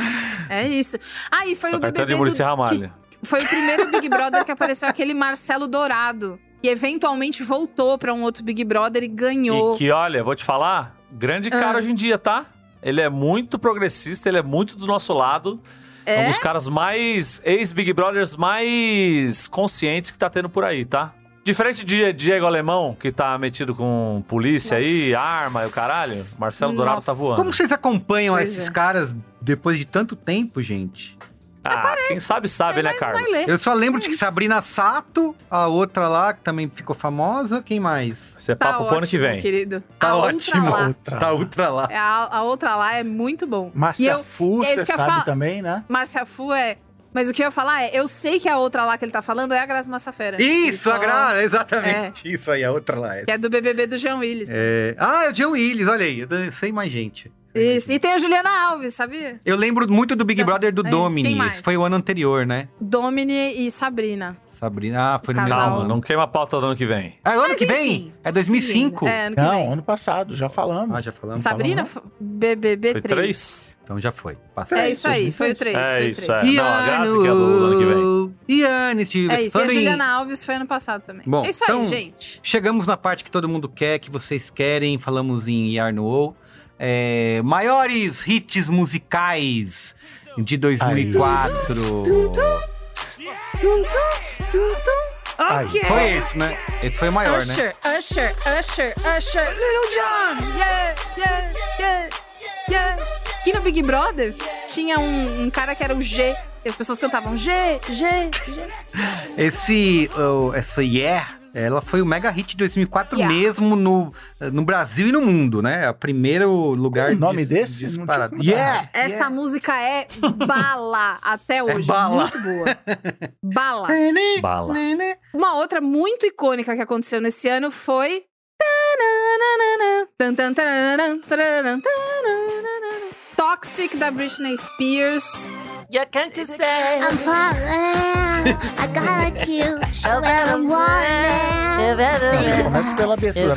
É isso. Ah, e foi
São
o
Caetano
BBB
de Muricy Ramalho.
foi o primeiro Big Brother que apareceu aquele Marcelo Dourado. E eventualmente voltou pra um outro Big Brother e ganhou.
E que, olha, vou te falar, grande cara
Ah.
hoje em dia, tá? Ele é muito progressista, ele é muito do nosso lado.
É?
Um dos caras mais. Ex-Big Brothers mais conscientes que tá tendo por aí, tá? Diferente de Diego Alemão, que tá metido com polícia aí, arma e o caralho, Marcelo Dourado
Nossa.
tá voando.
Como vocês acompanham
Pois
esses
é.
caras depois de tanto tempo, gente?
Ah, quem sabe sabe, né, Carlos?
vai ler.
Eu só lembro de que
Mas-
Sabrina Sato, a outra lá, que também ficou famosa. Quem mais?
Isso é
Tá
papo pro ano que
ótimo,
vem.
querido.
Tá
a
ótimo.
Outra lá.
Outra.
Tá ultra lá.
É, A, a outra lá é muito bom. E
Márcia
eu,
Fu,
é isso
você
que eu
sabe
falo.
também, né?
Márcia Fu é. Mas o que eu ia falar é, eu sei que a outra lá que ele tá falando é a Graça Massafera.
Isso,
Ele
a
só-
Gra, exatamente. Isso aí, a outra lá.
Que é do BBB do Jean Willis.
É, Ah, é o John Willis, olha aí. Eu sei mais gente.
Isso. E tem a Juliana Alves, sabia?
Eu lembro muito do Big
Então,
Brother do
aí,
Domini.
quem mais?
Esse foi o ano anterior, né?
Domini e Sabrina.
Sabrina. Ah, foi no
Calma,
ano.
não queima a pauta do ano que vem.
É o ano
Mas
que vem?
enfim,
É 2005?
sim, É, ano que
Não,
vem.
ano passado, já falamos.
Ah, já falamos.
Sabrina,
falando,
f- BBB
Foi
3.
três?
Então já foi. Passou.
É isso aí, foi o 3.
É
foi
isso,
3.
é. Não, a Grazi que é do ano que vem.
Iane, Steve.
É isso, e a Juliana Alves foi ano passado também.
Bom,
é isso
então-
aí, gente.
Chegamos na parte que todo mundo quer, que vocês querem. Falamos em Yarno é, Maiores hits musicais de 2004.
Tum, tum, tum, tum.
Ai,
Ok.
Foi esse, né? Esse foi o maior, né?
Usher, Usher, Usher, Usher, Little John! Yeah, yeah, yeah, yeah. Aqui no Big Brother tinha um, um cara que era o G. E as pessoas cantavam G, G, G.
Esse, oh, essa Yeah, ela foi o mega hit de 2004
Yeah.
mesmo no, no Brasil e no mundo, né? O primeiro lugar
O nome
dis-
desse?
disparado.
Tinha-
Yeah!
Essa música é bala até hoje.
bala.
Muito boa. Bala.
Bala.
Uma outra muito icônica que aconteceu nesse ano foi. Toxic da Britney Spears.
I'm falling. I got a cue. When I'm watching.
Começa pela abertura.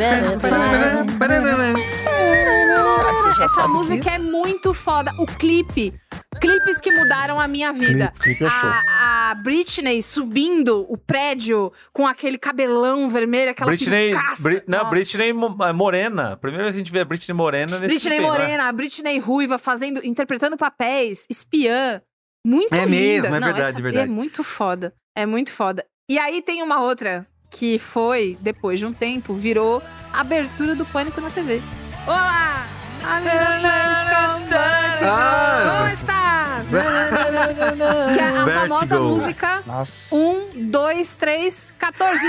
Essa música é muito foda. O clipe. Clipes que mudaram a minha vida.
Clipe, clipe é show.
A, a Britney subindo o prédio com aquele cabelão vermelho, aquela
Britney. Bri- não,
Nossa.
Britney é Morena. Primeiro a gente vê a Britney Morena nesse
Britney
clipe aí, não é?
Morena, a Britney Ruiva fazendo, interpretando papéis, espiã. Muito
É
linda.
mesmo, é
Não,
verdade,
essa-
é verdade.
É muito foda. É muito foda. E aí tem uma outra que foi, depois de um tempo, virou abertura do Pânico na TV. Olá!
Ah.
Que é a famosa
Vertigo.
música
Nossa.
1, 2, 3, 14.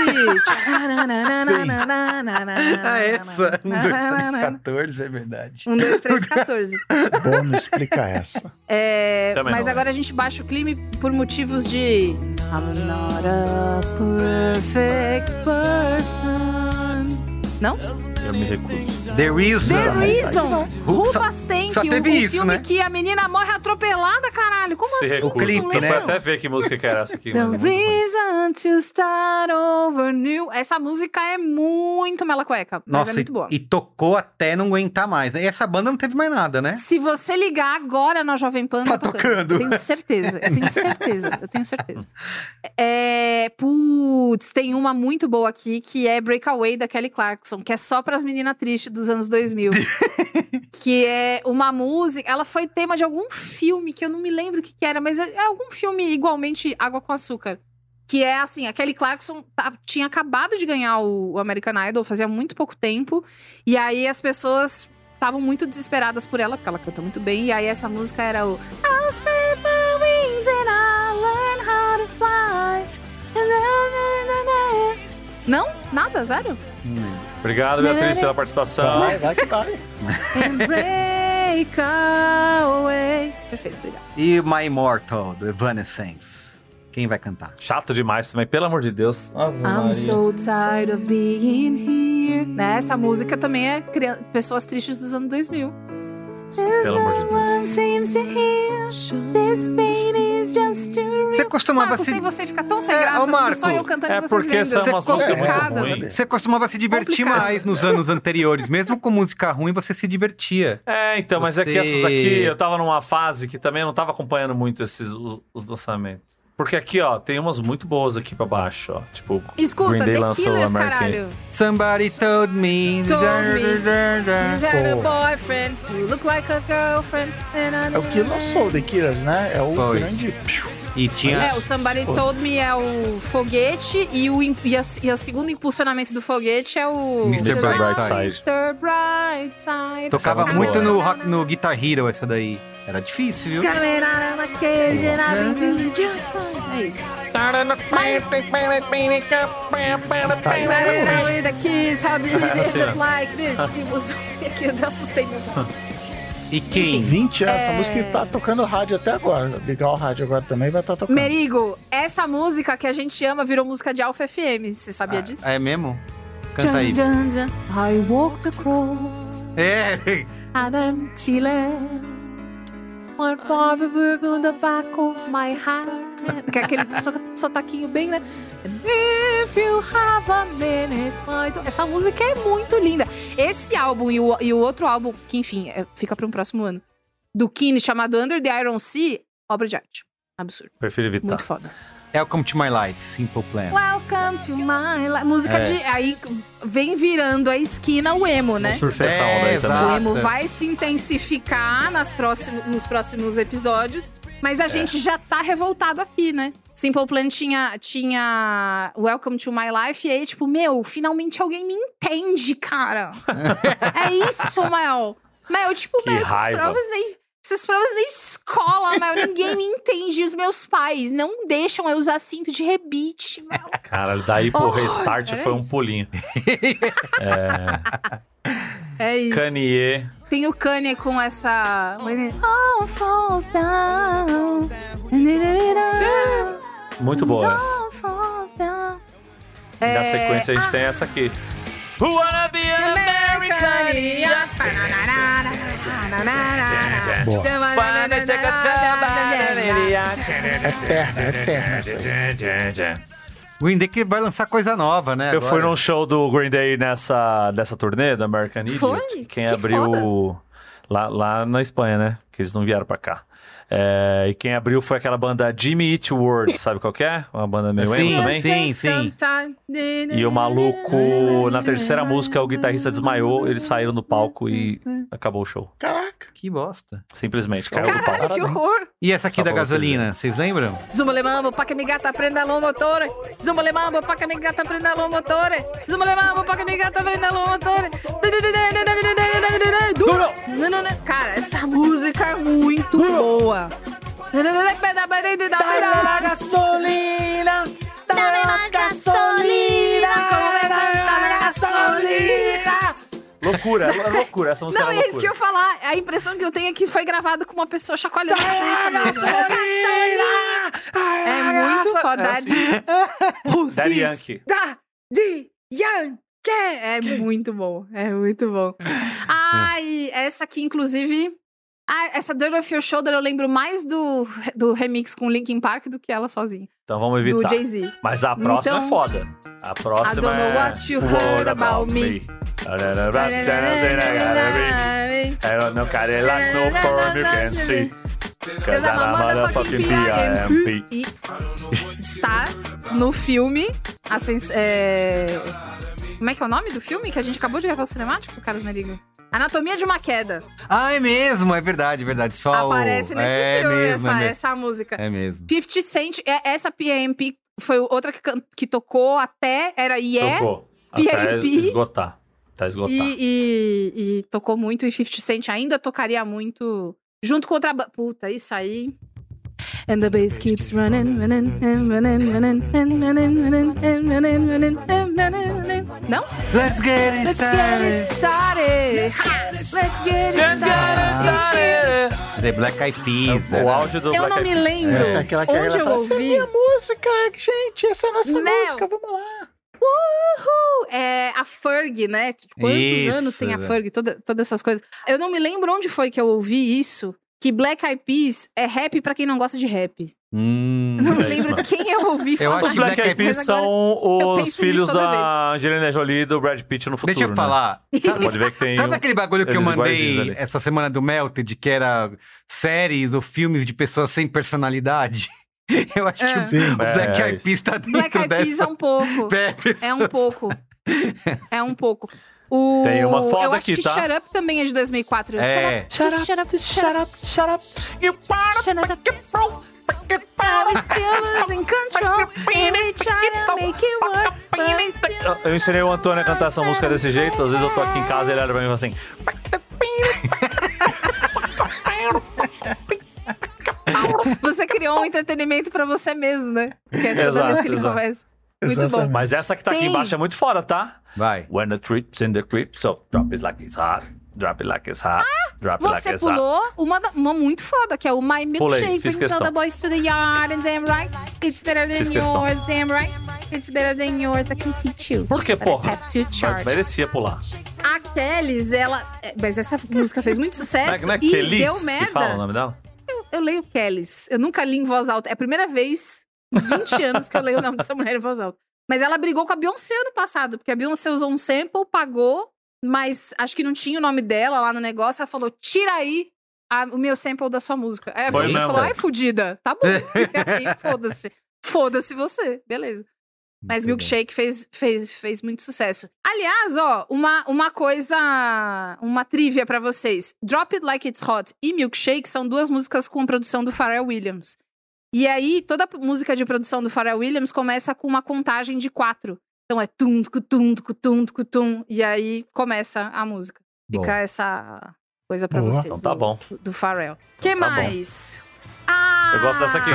Ah, essa. 1, 2, 3, 14, é verdade.
1, 2, 3, 14.
Bom, não explica essa.
É,
Também
mas
não.
agora a gente baixa o clima por motivos de. I'm not a perfect person. Não?
Eu me recuso.
The Reason.
The Reason,
Só-
Rubastank,
só
o,
teve
o
isso,
filme
né?
que a menina morre atropelada, caralho. Como
Se
assim?
recusa.
Vocês não
clipe,
Eu
né?
vou
lembram?
até ver que música que era essa aqui.
The
é
reason to start over new. Essa música é muito mela cueca, mas
Nossa,
é muito boa.
e, e tocou até não aguentar mais. E essa banda não teve mais nada, né?
Se você ligar agora na Jovem Pan,
Tá
tá
tocando.
Eu tenho certeza, eu tenho certeza, eu tenho certeza. É, putz, tem uma muito boa aqui que é Breakaway da Kelly Clarkson, que é só pras meninas tristes dos anos 2000. que é uma música, ela foi tema de algum filme que eu não me lembro o que, que era, mas é, é algum filme igualmente Água com Açúcar. Que é assim, a Kelly Clarkson tinha acabado de ganhar o, American Idol fazia muito pouco tempo. E aí as pessoas estavam muito desesperadas por ela, porque ela canta muito bem. E aí essa música era o I'll spread my wings and I'll learn how to fly. Não? Nada? Zero?
Obrigado, Beatriz, pela participação.
Vai, vai que vai.
And break away. Perfeito, obrigada.
E My Immortal, do Evanescence. Quem vai cantar?
Chato demais também, pelo amor de Deus. Ave
I'm
Maria.
so tired of being here. Né? Essa música também é pessoas tristes dos anos 2000.
Pelo amor de Deus.
One seems to hear this pain is just too real.
Você costumava
Marco,
se...
sem você fica tão sem
É,
graça,
ô,
porque
Marco,
só eu cantando
É
e vocês
porque são umas
Você
músicas muito ruins.
Você costumava se divertir
Complicado.
mais nos anos anteriores. Mesmo com música ruim, você se divertia.
É, então, mas é que essas aqui, eu tava numa fase que também eu não tava acompanhando muito esses os, os lançamentos. Porque aqui, ó, tem umas muito boas aqui pra baixo, ó. Tipo,
Escuta,
Green Day
The
lançou
Killers,
American.
caralho.
Somebody told me.
Told me. You
Da-
got a
Pô.
boyfriend, you look like a girlfriend. and I
É o que lançou o The Killers, né? É o
Foi.
grande.
E tinha.
É, o Somebody Told Me é o foguete e o, e, a, e o segundo impulsionamento do foguete é o...
Mr.
Brightside.
Mr. Brightside.
Tocava
é
muito no,
essa.
rock, no Guitar Hero essa daí. Era difícil, viu?
É isso. With a kiss, how did it
Assim,
look
ó.
like this? E você- Aqui eu assustei meu
E quem?
20 anos,
É.
essa música tá tocando rádio até agora. Ligar o rádio agora também vai estar tocando.
Merigo, essa música que a gente ama virou música de Alpha FM. Você sabia disso?
É mesmo? Canta aí.
Dun, dun, dun. I walked across
É,
an empty land. One on the back of my hand. Que é aquele so- sotaquinho bem, né? If you have a minute, don't- Essa música é muito linda. Esse álbum e o, e o outro álbum, que enfim, é- fica para um próximo ano, do Kine, chamado Under the Iron Sea, obra de arte. Absurdo.
Prefiro evitar.
Muito foda.
Welcome to My Life, Simple Plan.
Welcome to my life. Música
É.
de. Aí vem virando a esquina o emo, né?
Vamos surfar essa
É,
onda aí
exato.
também.
O emo vai se intensificar nas próximos, nos próximos episódios, mas a gente já tá revoltado aqui, né? Simple Plan tinha, tinha Welcome to My Life, e aí, tipo, meu, finalmente alguém me entende, cara. é isso, Mel. Mel, tipo,
Que
meu, essas
raiva.
provas da, essas provas da escola, Mel, ninguém me entende. Os meus pais não deixam eu usar cinto de rebite, Mel.
Cara, daí pro
Oh,
restart
era
foi um
isso.
pulinho.
É isso.
Kanye.
Tem o Kanye com essa. All falls down.
Muito boa essa. Na
É,
sequência a gente
ah.
tem essa aqui. Who wanna be an
Boa.
American?
Eterna, eterna essa aí.
Green Day que vai lançar coisa nova, né?
Eu
agora.
fui num show do Green Day nessa dessa turnê do American Idiot.
Foi?
Quem
Que
abriu lá, lá na Espanha, né? Que eles não vieram pra cá. É, e quem abriu foi aquela banda Jimmy Eat World, sabe qual que é? Uma banda meio
Sim,
emo também.
sim, sim.
E o maluco, na terceira música, o guitarrista desmaiou, eles saíram do palco e acabou o show.
Caraca.
Que bosta.
Simplesmente, caiu do palco.
Que horror!
E essa aqui
Só
da gasolina, vocês lembram?
Zumba le mambo, pa que mi gata prenda lo motore. Zumba le mambo, pa que mi gata prenda lo motore. Zumba le mambo, pa que mi gata prenda lo motore. Duro! Não, não, não. Cara, essa música é muito boa.
Gasolina!
Dame mais gasolina!
Como vai cantar na gasolina?
Loucura, é loucura. Essa música
Não,
era
é isso que eu
loucura.
ia falar. A impressão que eu tenho é que foi gravada com uma pessoa chacoalhando a mesmo. É muito foda.
É assim. Daddy? Yankee.
Da, di, Yankee. É muito bom, é muito bom. Ah, e essa aqui, inclusive... Ah, essa Dirt of Your Shoulder eu lembro mais do, do remix com Linkin Park do que ela sozinha.
Então vamos
Do
evitar.
Jay-Z.
Mas a próxima
Então-
é foda. A próxima
I don't know
é...
what you heard about me.
I don't know no you can see. Cause I'm a motherfucking PIMP.
E está no filme. a sens- é, Como é que é o nome do filme que a gente acabou de gravar o cinemático, Carlos Merigo? Anatomia de uma Queda.
Ah, é mesmo, é verdade, é verdade. Só
Aparece
o...
nesse
é
filme
mesmo,
essa,
é mesmo.
essa música.
É mesmo.
50 Cent, é- essa PMP foi outra que, que tocou até. Era Yeah.
Tocou. Até
PIMP.
esgotar. Até esgotar.
E, e, e tocou muito, e 50 Cent ainda tocaria muito junto com outra. Puta, isso aí. And the bass keeps running, running, and running, running, and running, running, and running, running, and running, running. Não?
Let's get it
Let's get it started. Let's get it started.
The Black Eyed Peas.
É o auge do
Eu
Black
não
Eyed
me
Peas.
lembro
Essa é aquela que a
onde eu
fala, essa é
ouvi.
minha música, gente, essa é a nossa música, vamos lá.
Uhul! É a Ferg, né? Quantos
Isso,
anos tem a
né?
Ferg? Toda, todas essas coisas. Eu não me lembro onde foi que eu ouvi isso. Que Black Eyed Peas é rap pra quem não gosta de rap.
Hum.
Não
É isso
lembro
mesmo.
quem eu ouvi
Eu
falar.
acho
Os
que
Black Eyed Peas são
eu
os filhos da Angelina Jolie e do Brad Pitt no futuro,
Deixa eu
né?
falar. Sabe,
Pode ver que tem
sabe
um-
aquele bagulho que eu mandei essa semana do Melted, que era séries ou filmes de pessoas sem personalidade? Eu acho que
É.
o
Sim.
Black
É,
Eyed
isso.
Peas tá dentro
Black Eyed Peas
dessa.
é um pouco.
É, pessoas-
É um pouco. É um pouco. O...
Tem uma foda
Eu acho
aqui,
que
tá?
Shut Up também é de 2004.
É.
Shut up, shut up, shut up.
shut up. You
Shut up.
Eu- ensinei o Antônio a cantar essa música desse jeito. Às vezes eu tô aqui em casa e ele olha pra mim e fala assim.
Você criou um entretenimento pra você mesmo, né? Que é toda
Exato,
vez que ele
exato.
começa. Muito bom.
Mas essa que tá aqui
Tem.
embaixo é muito fora, tá?
Vai.
When the trip's in the crib, so drop it like it's hot. Drop it like it's hot. Drop it like
Você
it's hot.
pulou uma, da- uma muito foda, que é o My
Pulei,
Milkshake.
fiz
Brings all
questão.
the boys to the yard and damn right. It's better than
Fiz questão.
yours, damn right. It's better than yours, I can teach you.
Por que,
But I
porra?
have to
Mas
charge.
Merecia pular.
A Kellys, ela... é, Mas essa música fez muito
Não é,
sucesso
não é
e
Kelis
deu
que
merda.
fala o nome dela?
Eu leio Kellys. Eu nunca li em voz alta. É a primeira vez 20 anos que eu leio o nome dessa mulher em voz alta. Mas ela brigou com a Beyoncé ano passado, porque a Beyoncé usou um sample, pagou, mas acho que não tinha o nome dela lá no negócio. Ela falou: tira aí a- o meu sample da sua música. Aí a
Foi
Beyoncé
mesmo.
falou: ai, fudida, tá bom. e aí, foda-se. Foda-se você. Beleza. Mas Milkshake fez, fez, fez muito sucesso. Aliás, ó, uma, uma coisa, uma trivia pra vocês. Drop It Like It's Hot e Milkshake são duas músicas com produção do Pharrell Williams. E aí, toda música de produção do Pharrell Williams começa com uma contagem de quatro. Então é tum, tum, tum, tucu, tum. E aí começa a música.
Bom.
Fica essa coisa pra
Boa.
vocês.
Então tá
do-
bom.
Do Pharrell. que
bom.
mais? Ah!
Eu gosto dessa aqui.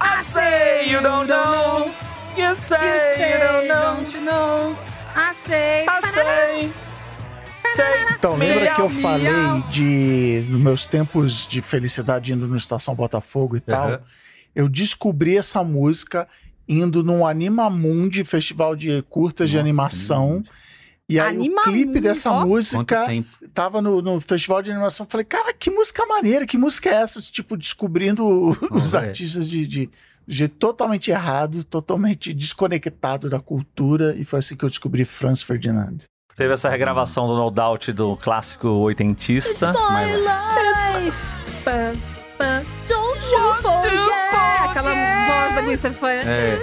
I say you don't know. You say
You say,
you don't know.
don't you know? I say.
I say.
Então, lembra que eu falei de nos meus tempos de felicidade indo no Estação Botafogo e tal?
Aham.
Eu descobri essa música indo num Animamundi, festival de curtas de
Nossa,
animação.
Animamundi.
E aí o
Animamundi,
clipe dessa
ó.
Música tava no, no festival de animação. Falei, cara, que música maneira, que música é essa? Tipo, descobrindo os
ver.
artistas de, de, de jeito totalmente errado, totalmente desconectado da cultura. E foi assim que eu descobri Franz Ferdinand.
Teve essa regravação do No Doubt do clássico oitentista.
My life. Pam. Don't you forget. Aquela voz da Gwen Stefani.
É.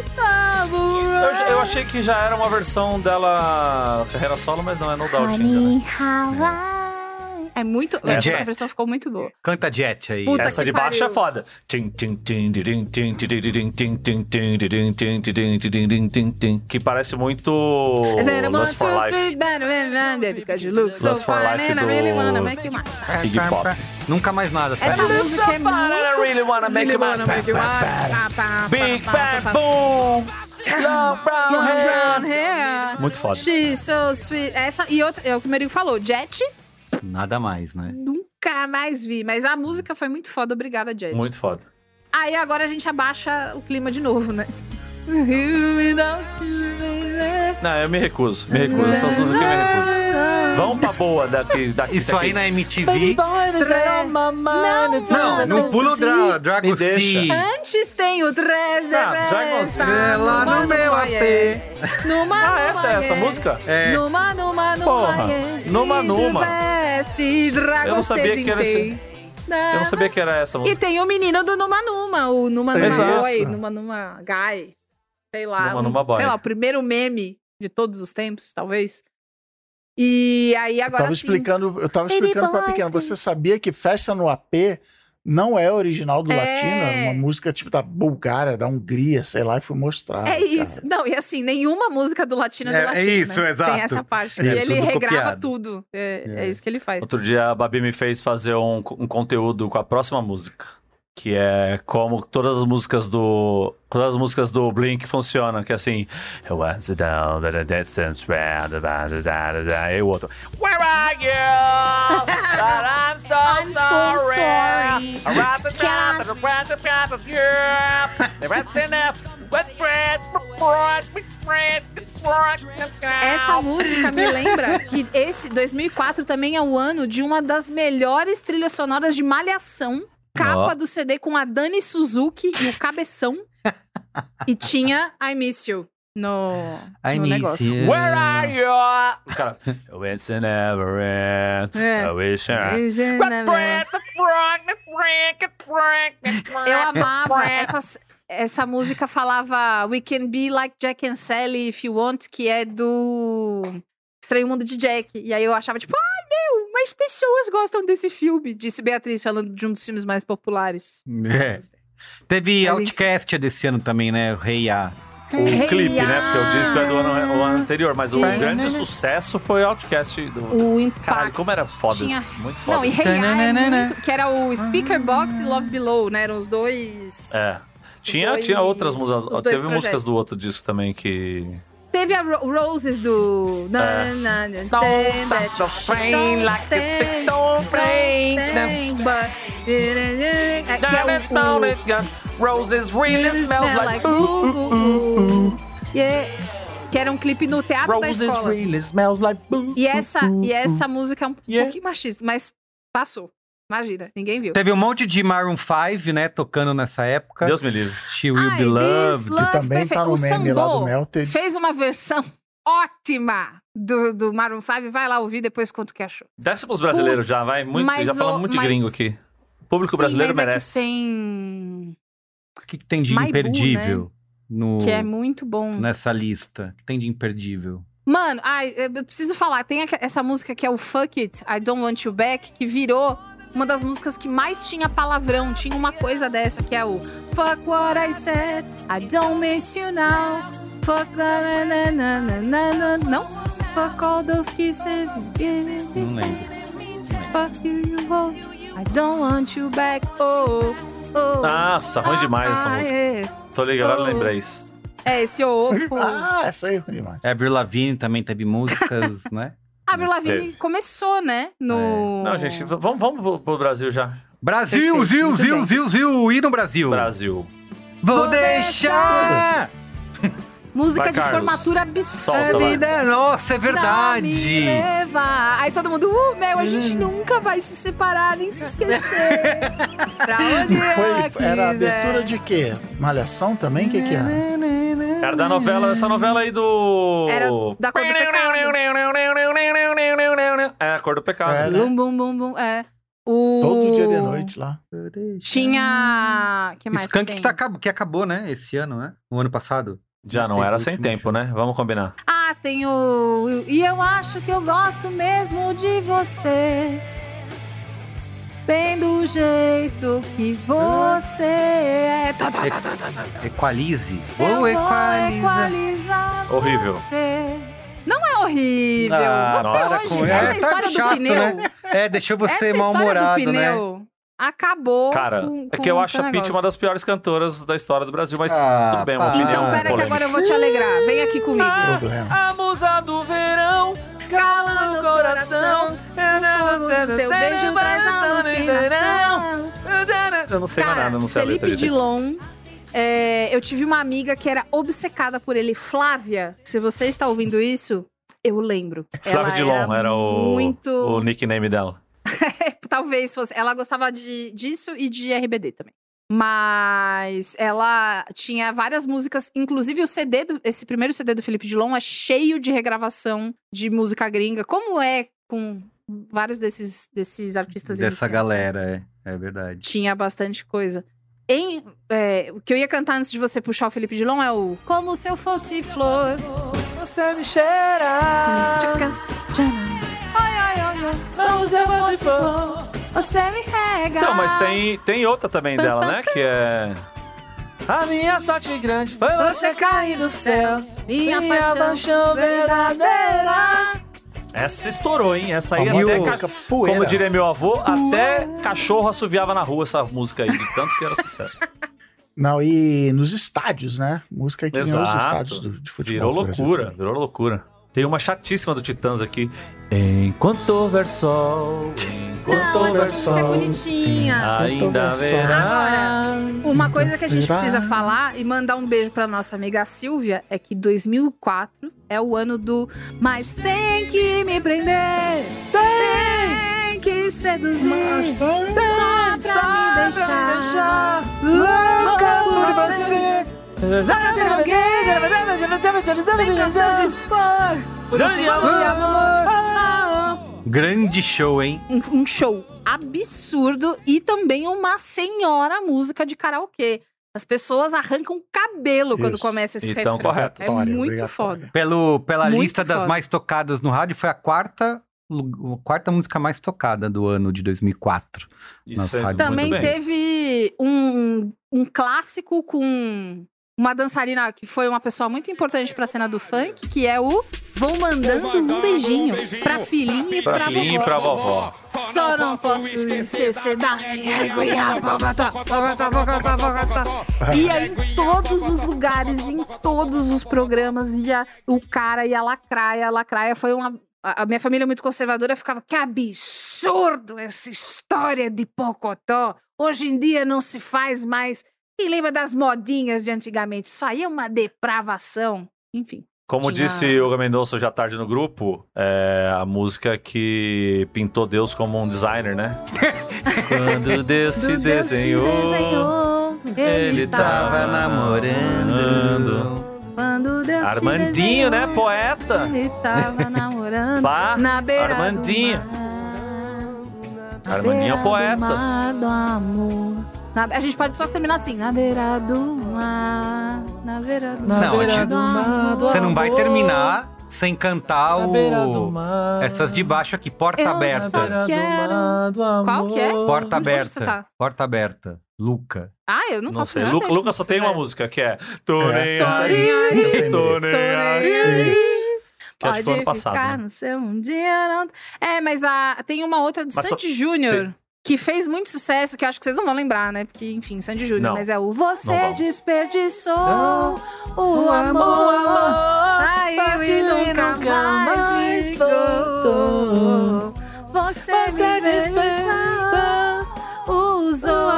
Eu, eu achei que já era uma versão dela carreira solo, mas não é No Doubt ainda. né?
É muito.
É
essa
Jet.
versão ficou muito boa.
Canta Jet aí.
Puta
Essa
que
de baixo
pariu.
é foda. Que parece muito Lust for Life. Lust for Life do-. Iggy Pop.
Nunca mais nada. tá?
Essa música é muito...
I really wanna make you
wanna make you
Big
pá.
boom. Long brown hair.
brown hair.
Muito foda.
She's so sweet. Essa e outra, é o que o Merigo falou. Jet,
Nada mais, né?
nunca mais vi. Mas a música foi muito foda, obrigada, Jet.
Muito foda.
Aí agora a gente abaixa o clima de novo, né?
Não, eu me recuso. Me recuso. Essas duas aqui eu me recuso. Vamos pra boa daqui. daqui
Isso aí na MTV.
Não,
Não, não pula o Dra Dragon
Me deixa.
Steel.
Antes tem o 3 de
Ah, Dragon
Festa.
É lá no meu AP.
Numa,
Ah, essa é essa música?
É.
Numa, numa, numa.
Porra. Numa, numa. Eu não sabia que era
Steel.
Eu não sabia que era essa
E
música.
tem o menino do Numa Numa, o Numa Numa
Exato.
Boy, Numa Numa Guy. Sei lá.
Numa
um-
Numa.
Sei lá, o primeiro meme de todos os tempos, talvez. E aí
Eu
agora
tava
sim.
explicando, eu tava explicando pra
boys,
pequena.
tem-
Você sabia que Festa no AP não é original do
É.
Latina? Uma música tipo da Bulgária, da Hungria, sei lá, e foi mostrado.
É isso. Não, e assim, nenhuma música do latino é do
É- é
latino.
isso,
né?
exato.
Tem essa parte.
É
e ele
tudo
regrava
copiado.
tudo. É, é
É.
isso que ele faz.
Outro dia a Babi me fez fazer um, um conteúdo com a próxima música. Que é como todas as músicas do. Todas as músicas do Blink funcionam, que é assim. E o outro. Where are you? But I'm so
I'm so
sorry.
sorry.
With bread.
Essa música me lembra que esse 2004 também é o ano de uma das melhores trilhas sonoras de Malhação. Capa
Ó.
do CD com a Dani Suzuki e o Cabeção. e tinha I Miss You no,
I
no
miss
negócio.
you.
Where are you? Cara, it's never end.
É.
I wish I...
Eu amava essa, essa música falava We can be like Jack and Sally if you want, que é do Estranho Mundo de Jack. E aí eu achava tipo, ai meu, mas pessoas gostam desse filme, disse Beatriz falando de um dos filmes mais populares.
É. Teve
Mas,
Outcast desse ano também, né? O Rei A.
O
Hey,
clipe, né? Porque o disco é do ano, ano anterior, mas o
Isso.
grande sucesso foi o Outcast do...
O impacto.
Caralho, como era foda.
Tinha-
Muito foda.
Não, e Hey Ya é muito... Que era o Speaker Box e Love Below, né? Eram os dois...
É. Tinha,
dois-
tinha outras músicas. Teve
projetos.
músicas do outro disco também que.
Teve a Ro- Roses do...
Roses really smell like.
ooh. Yeah. Que era um clipe no teatro da
Roses
escola.
really smells like. boo,
E essa,
boo,
e essa música é um
Yeah.
pouquinho machista, mas passou. Imagina, ninguém viu.
Teve um monte de Maroon 5, né? Tocando nessa época.
Deus me livre.
She Will
Ai,
Be
This
Loved.
Love
Que também tá no
O
meme lá do Melted.
Fez uma versão ótima do, do Maroon 5. Vai lá ouvir depois quanto que achou.
Desce pros brasileiros
Putz,
já, vai. Muito, já falamos muito de
mas-
gringo aqui. O público
Sim,
brasileiro
mas é que
merece.
tem...
O que, que tem de
Maibu,
imperdível no,
Que é muito bom.
nessa lista? O que tem de imperdível?
Mano, ai, eu preciso falar. Tem essa música que é o Fuck It, I Don't Want You Back, que virou uma das músicas que mais tinha palavrão. Tinha uma coisa dessa, que é o Fuck what I said, I don't miss you now. Fuck na na na na na na. Não? Fuck all those kisses you gave me.
Não lembro.
Fuck you, you hold. I don't want you back. Oh, oh.
Nossa, ruim demais essa
Ah,
música.
É,
Tô ligado,
Oh.
lembrei isso.
é esse ovo.
Ah, essa aí é ruim demais.
Avril Lavigne também teve músicas, né?
Avril Lavigne começou, né? No...
Não, gente, vamos, vamos pro, pro Brasil já.
Brasil,
Perfeito,
Zil,
muito
Zil,
bem.
Zil, Zil, e no Brasil?
Brasil.
Vou,
Vou
deixar!
Música
Vai,
de
Carlos.
formatura absurda.
Solta,
A
vai.
vida, nossa, é
me
verdade!
levar. Aí todo mundo, uh, Mel, a gente nunca vai se separar nem se esquecer. pra onde ela
Foi, era a
quiser.
abertura de quê? Malhação também? O que que era?
Era da novela, essa novela aí do.
Era da Cor do Pecado.
É, a cor do pecado.
É, né?
Bum, bum, bum, bum. É. O...
Todo dia de noite lá.
Tinha... que mais
Skunk
que
que, tá, que acabou, né? Esse ano, né? O ano passado.
Já não
Fez
era sem tempo,
show.
né? Vamos combinar.
Ah, tem o... E eu acho que eu gosto mesmo de você. Bem do jeito que você é. Tá, tá, tá, tá, tá, tá.
Equalize.
Eu
Vou
vou
equalizar.
Horrível.
você. Não é horrível.
Ah,
você
nossa,
hoje,
com-
essa
é, tá
história
chato,
do pneu,
né? É, deixou você mal-humorado,
do
né?
pneu acabou
Cara,
com,
é
com
que eu acho a Pitty uma das piores cantoras da história do Brasil, mas
Ah,
tudo bem, uma
pá.
opinião
Então, pera que
polêmica.
agora eu vou te alegrar. Vem aqui comigo.
Problema.
A musa do verão cala no coração.
Teu beijo traz alucinação.
Eu não sei mais nada, não sei a
Felipe
letra direito.
Dilon. é, eu tive uma amiga que era obcecada por ele, Flávia. Se você está ouvindo isso, eu lembro.
Flávia
Ela
Dilon era, o,
muito.
o nickname dela.
Talvez fosse. Ela gostava de, disso e de RBD também. Mas ela tinha várias músicas, inclusive o CD, do, esse primeiro CD do Felipe Dilon é cheio de regravação de música gringa, como é com vários desses, desses artistas
Dessa
iniciais, né?
galera, é, é verdade.
Tinha bastante coisa. Em, é, o que eu ia cantar antes de você puxar o Felipe Dilon é o Como se eu fosse flor.
Você me cheira.
Tchaca, tchana. Ai, ai, ai, ai. Como se eu fosse flor. Você me rega.
Não, mas tem, tem outra também dela, né? Que é. A minha sorte grande foi você cair do céu.
Minha paixão
verdadeira. Essa estourou, hein? Essa aí
A
até.
música
ca-. Como diria meu avô, até cachorro assoviava na rua essa música aí, de tanto que era sucesso.
Não, e nos estádios, né? Música que ganhou os
Exato.
estádios do, de futebol.
Virou loucura, virou loucura. Tem uma chatíssima do Titãs aqui. Enquanto houver sol,
Não, essa música é bonitinha.
ainda haverá.
Uma coisa que a gente precisa falar e mandar um beijo pra nossa amiga Silvia é que 2004 é o ano do Mas tem que me prender, tem que seduzir, só pra me deixar
Louca por você!
sem noção de expor. Por um segundo de amor.
Grande show, hein?
um, um show absurdo e também uma senhora música de karaokê. As pessoas arrancam cabelo quando
Isso.
começa esse
Então,
refrão.
correto.
É muito
obrigatório.
foda.
Pelo, pela
Muito
lista das
foda.
mais tocadas no rádio, foi a quarta, a quarta música mais tocada do ano de 2004.
Isso
Nas
é
rádios.
muito
Também
bem.
teve um, um clássico com uma dançarina que foi uma pessoa muito importante pra cena do funk, que é o Vou Mandando um Beijinho pra filhinha e pra,
Pra filhinha e
vovó.
pra vovó.
Só não posso esquecer da minha Bogotá, Bogotá. Ia em todos os lugares, em todos os programas, ia o cara ia lacraia, a lacraia foi uma. A a minha família é muito conservadora ficava, que absurdo essa história de Pocotó. Hoje em dia não se faz mais. Quem lembra das modinhas de antigamente? Isso aí é uma depravação. Enfim.
Como
Tinha-
disse o Mendonça hoje à tarde no grupo, é a música que pintou Deus como um designer, né? Quando Deus te
Deus te
desenhou,
desenhou,
ele
tava namorando.
Quando Deus te
Armandinho, né?
desenhou,
Poeta.
Ele tava namorando
Pá,
na beira
Armandinho.
mar. Na
Armandinho é
beira
poeta.
Do mar do amor. Na- a gente pode só terminar assim. Na beira do mar. Na beira do
Na
Não, a
beira
gente-
do mar do
Você não vai terminar sem cantar
Na beira do
o...
mar.
essas de baixo aqui, porta
Eu
aberta.
só quero-
mar do amor.
Qual que é?
Porta
Onde
aberta.
você tá?
Porta aberta. Luca.
Ah, eu não,
Não
faço
sei. Luca, Luca só tem uma
essa.
música que é Tô
É.
nem
Tô
aí,
nem aí,
tô nem
tô nem
aí.
aí.
Isso.
Que acho que foi ano
Pode
passado.
ficar
né?
no seu um dia não... É, mas a, tem uma outra de
Mas só-
Júnior que fez muito sucesso, que eu acho que vocês não vão lembrar, né? Porque, enfim, Sandy Júnior. Mas é o Você desperdiçou
Não.
o amor. Saiu
partiu
e nunca mais voltou. Você,
Você
me despertou, usou,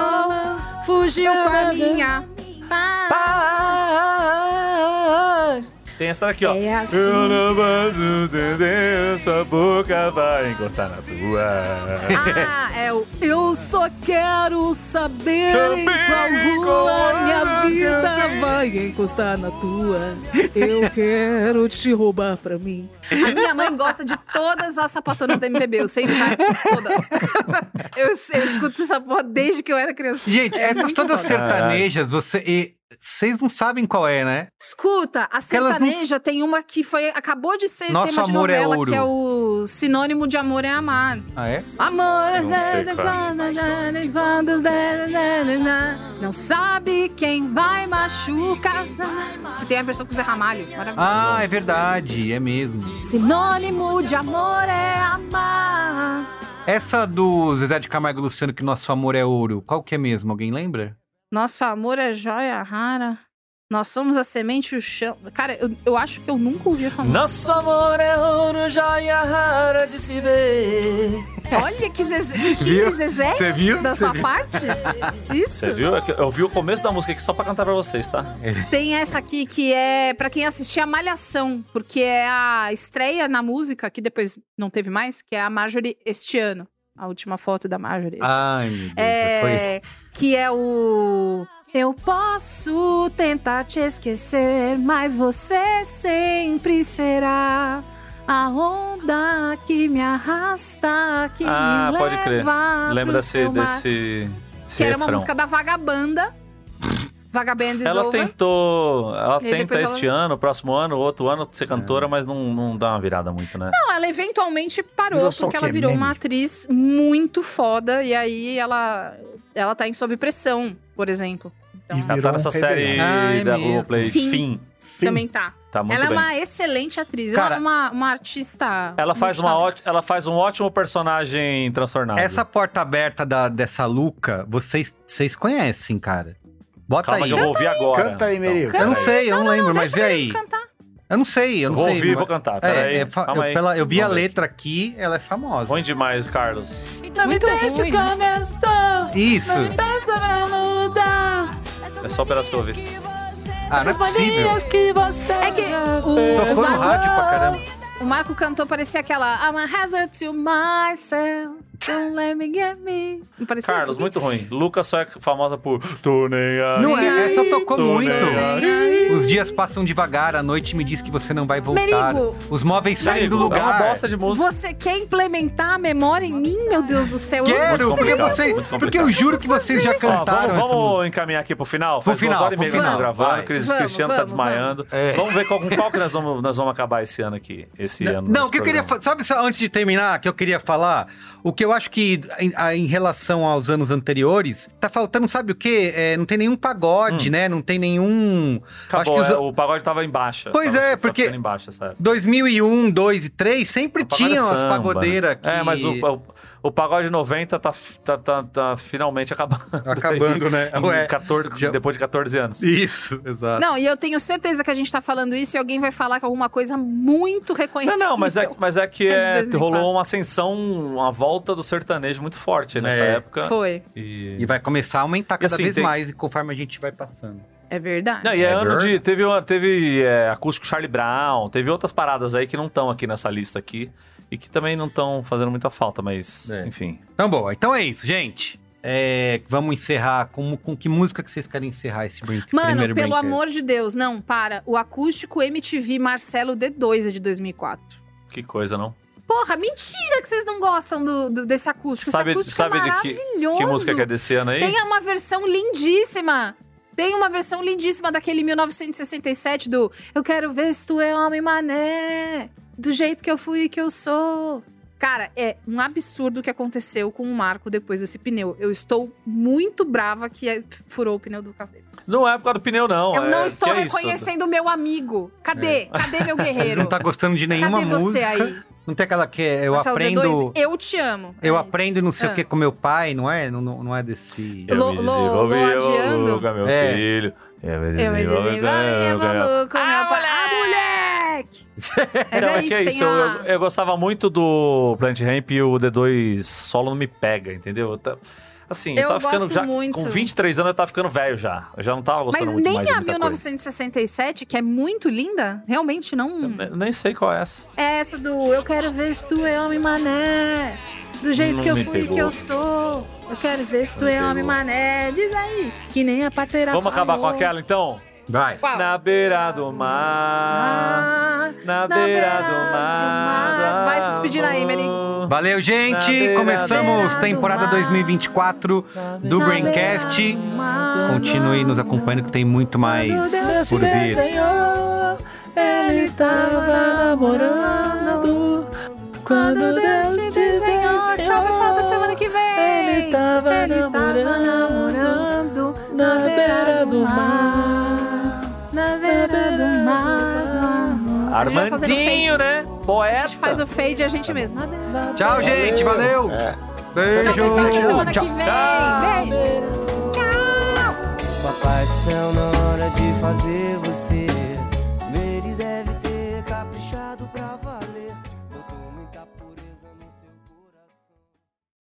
fugiu com a minha paz.
Tem essa daqui, ó.
É assim.
Eu não posso entender, essa boca vai encostar na tua.
Ah, é o Eu só quero saber em qual rua minha
é
vida vai encostar na tua. Eu quero te roubar pra mim. A minha mãe gosta de todas as sapatonas da MPB, eu sei imitar todas. Eu, eu escuto essa porra desde que eu era criança.
Gente,
É
essas todas sertanejas, você. e- Vocês não sabem qual é, né?
Escuta, a
Elas não-
sertaneja tem uma que foi acabou de ser
Nosso
tema de
amor é
novela,
ouro.
que é o sinônimo de amor é amar.
Ah, é?
Amor
não sei
não sabe quem vai machucar. Que tem a versão com o Zé Ramalho. Maravilhoso.
Ah, é verdade, é mesmo.
Sinônimo de amor é amar.
Essa do Zezé de Camargo e Luciano, que nosso amor é ouro, qual que é mesmo? Alguém lembra?
Nosso amor é joia rara. Nós somos a semente e o chão. Cara, eu, eu acho que eu nunca ouvi essa música.
Nosso amor é ouro, joia rara de se ver.
Olha que Zezé. Que? Zezé
Você viu?
da
Você
sua
viu?
parte? Isso.
Você viu? É Eu vi o começo da música aqui só pra cantar pra vocês, tá?
Tem essa aqui que é pra quem assistia Malhação, porque é a estreia na música, que depois não teve mais, que é a Marjorie este ano. A última foto da Marjorie.
Ai, meu Deus. Foi...
É, que é o. Eu posso tentar te esquecer, mas você sempre será a onda que me arrasta, que
Ah,
me
pode crer.
pro
Lembra desse, desse,
Que era uma
refrão.
música da Vagabanda. Vagaband
Ela
over.
tentou. Ela
E
tenta
depois ela-
este ano, próximo ano, outro ano ser cantora, mas não, não dá uma virada muito, né?
Não, ela eventualmente parou, porque ela virou
Meme?
uma atriz muito foda. E aí ela, ela tá em Sob Pressão, por exemplo. Então,
Ela tá
um
nessa
réveillon.
série
é
da. Globoplay,
Fim.
Fim.
Fim.
também tá.
Tá muito
ela é
bem.
uma excelente atriz.
Cara,
ela é uma, uma artista.
Ela faz, uma ótima, ela faz um ótimo personagem transtornado.
Essa porta aberta da, dessa Luca, vocês, vocês conhecem, cara. Bota
Calma
aí.
que eu vou ouvir agora.
Canta aí, Merigo.
Eu não sei, eu não, lembro, mas
Deixa
vê aí.
cantar.
Eu não sei, eu não
Vou
sei.
ouvir e vou cantar.
É,
Peraí.
é fa- eu, pela- eu vi a
Vamos ver
letra aqui, ela é famosa.
Ruim demais, Carlos.
Muito ruim.
Isso.
É só o pedaço que eu ouvi.
Ah, não é possível.
É que o,
Tocou no
o,
rádio pra caramba.
o Marco cantou, parecia aquela I'm a hazard to myself. Don't let me get me. Parecia
Carlos,
um
muito ruim. Lucas só é famosa por Tô nem aí.
Não é, essa tocou muito. Os dias passam devagar, a noite me diz que você não vai voltar.
Merigo.
Os móveis saem do
Amigo, É uma
lugar.
bosta de música.
Você quer implementar a memória em mim, meu Deus do céu? Eu
Quero,
não
porque, porque eu juro que vocês já
Ó,
cantaram
vamos vamos encaminhar aqui pro final?
Pro
Faz
final,
duas horas e
pro
meia que nós gravando. Cris
Vamos,
Cristiano tá
vamos,
desmaiando.
É.
Vamos ver qual, com qual que nós vamos, nós vamos acabar esse ano aqui. Esse ano.
Não, o que eu queria.
programa.
Sabe, antes de terminar, que eu queria falar? O que eu acho que, em, em relação aos anos anteriores, tá faltando, sabe o quê? É, não tem nenhum pagode, né? Não tem nenhum.
Acabou,
acho que
é,
os-
o pagode tava em baixa.
Pois
Tava-
é,
tava
porque-
ficando em baixa essa época.
2001, 2 e 3 sempre
pagode
tinham
é
as
samba,
pagodeiras
né?
que...
É, mas o, o, o pagode 90 tá, tá, tá, tá finalmente acabando.
Acabando, né?
Em
Ué,
14
já-
depois de 14 anos.
Isso, exato.
Não, e eu tenho certeza que a gente tá falando isso e alguém vai falar que alguma coisa muito
Não,
reconhecível.
não, mas é, mas é que
É de
é,
2004.
rolou uma ascensão, uma volta do sertanejo muito forte nessa
É.
época.
Foi.
E...
E vai começar a aumentar cada
assim,
vez
tem-
mais conforme a gente vai passando.
É verdade.
Não, e é
É
ano de.
verdade.
Teve, uma- teve é, acústico Charlie Brown, teve outras paradas aí que não estão aqui nessa lista aqui. E que também não estão fazendo muita falta, mas,
É.
enfim.
Então, boa. Então é isso, gente. É, vamos encerrar. Com, com que música que vocês querem encerrar esse brin
Mano, pelo
Braincast?
amor de Deus, não, para. O acústico MTV Marcelo D2 é de 2004.
Que coisa, não?
Porra, mentira que vocês não gostam do, do- desse acústico.
Sabe-
Esse acústico
sabe
é
de que-. Que música que é desse ano aí?
Tem uma versão lindíssima. Tem uma versão lindíssima daquele 1967 do Eu quero ver se tu é homem mané, do jeito que eu fui e que eu sou. Cara, é um absurdo o que aconteceu com o Marco depois desse pneu. Eu estou muito brava que é- furou o pneu do carro dele.
Não é por causa do pneu, não.
Eu
é-
não estou
é
reconhecendo o meu amigo. Cadê? Cadê meu guerreiro?
Não tá gostando de nenhuma
Cadê você
música.
aí?
Não tem aquela que é, eu
Marcelo
aprendo.
D2, eu te amo.
Eu
É
aprendo não sei
Ah.
o que com meu pai, não é? Não, não, não é desse.
Eu
Lo-
me
lo-
desenvolvi,
loadiando.
Luca, meu
É.
filho. Eu me
Eu me
desenvolvi,
desenvolvi,
meu filho.
maluco,
Ah,
meu pai. Ah, moleque! Mas
Não,
é
é
isso,
que é isso.
a...
Eu, eu gostava muito do Plant Ramp e o D2 solo não me pega, entendeu? Eu tá- Assim, eu,
Eu
tava ficando já.
muito.
Com 23 anos eu tava ficando velho já. Eu já não tava
Mas
gostando muito
nem
mais de
a
muita
1967, que é muito linda, realmente não...
coisa. Eu nem sei qual é essa.
É essa do Eu quero ver se tu é homem mané, do jeito
Não
que eu fui e
pegou.
que eu sou. Eu quero ver se tu
Não
é
pegou.
homem mané. Diz aí, que nem a parteira
Vamos acabar com
falou.
aquela então?
Vai.
Qual?
Na beira do mar.
Ah,
Na, beira, do mar.
Vai se despedindo aí, Merinho.
Valeu,
Na
gente!
beira
Começamos
do
temporada
mar.
2024 do Braincast. Continue nos acompanhando que tem muito mais por vir.
Senhor, ele tava namorando. Quando Deus te desenhou,
Tchau, pessoal, da semana que vem.
Ele tava
Ele tava namorando
na beira do mar. Armandinho,
fade.
né? Poeta.
A gente faz o fade a gente mesmo.
Tchau, gente! Valeu!
É.
Beijo!
Tchau, semana
Tchau.
que vem.
Tchau.
Beijo.
Papai do céu, na hora de fazer você.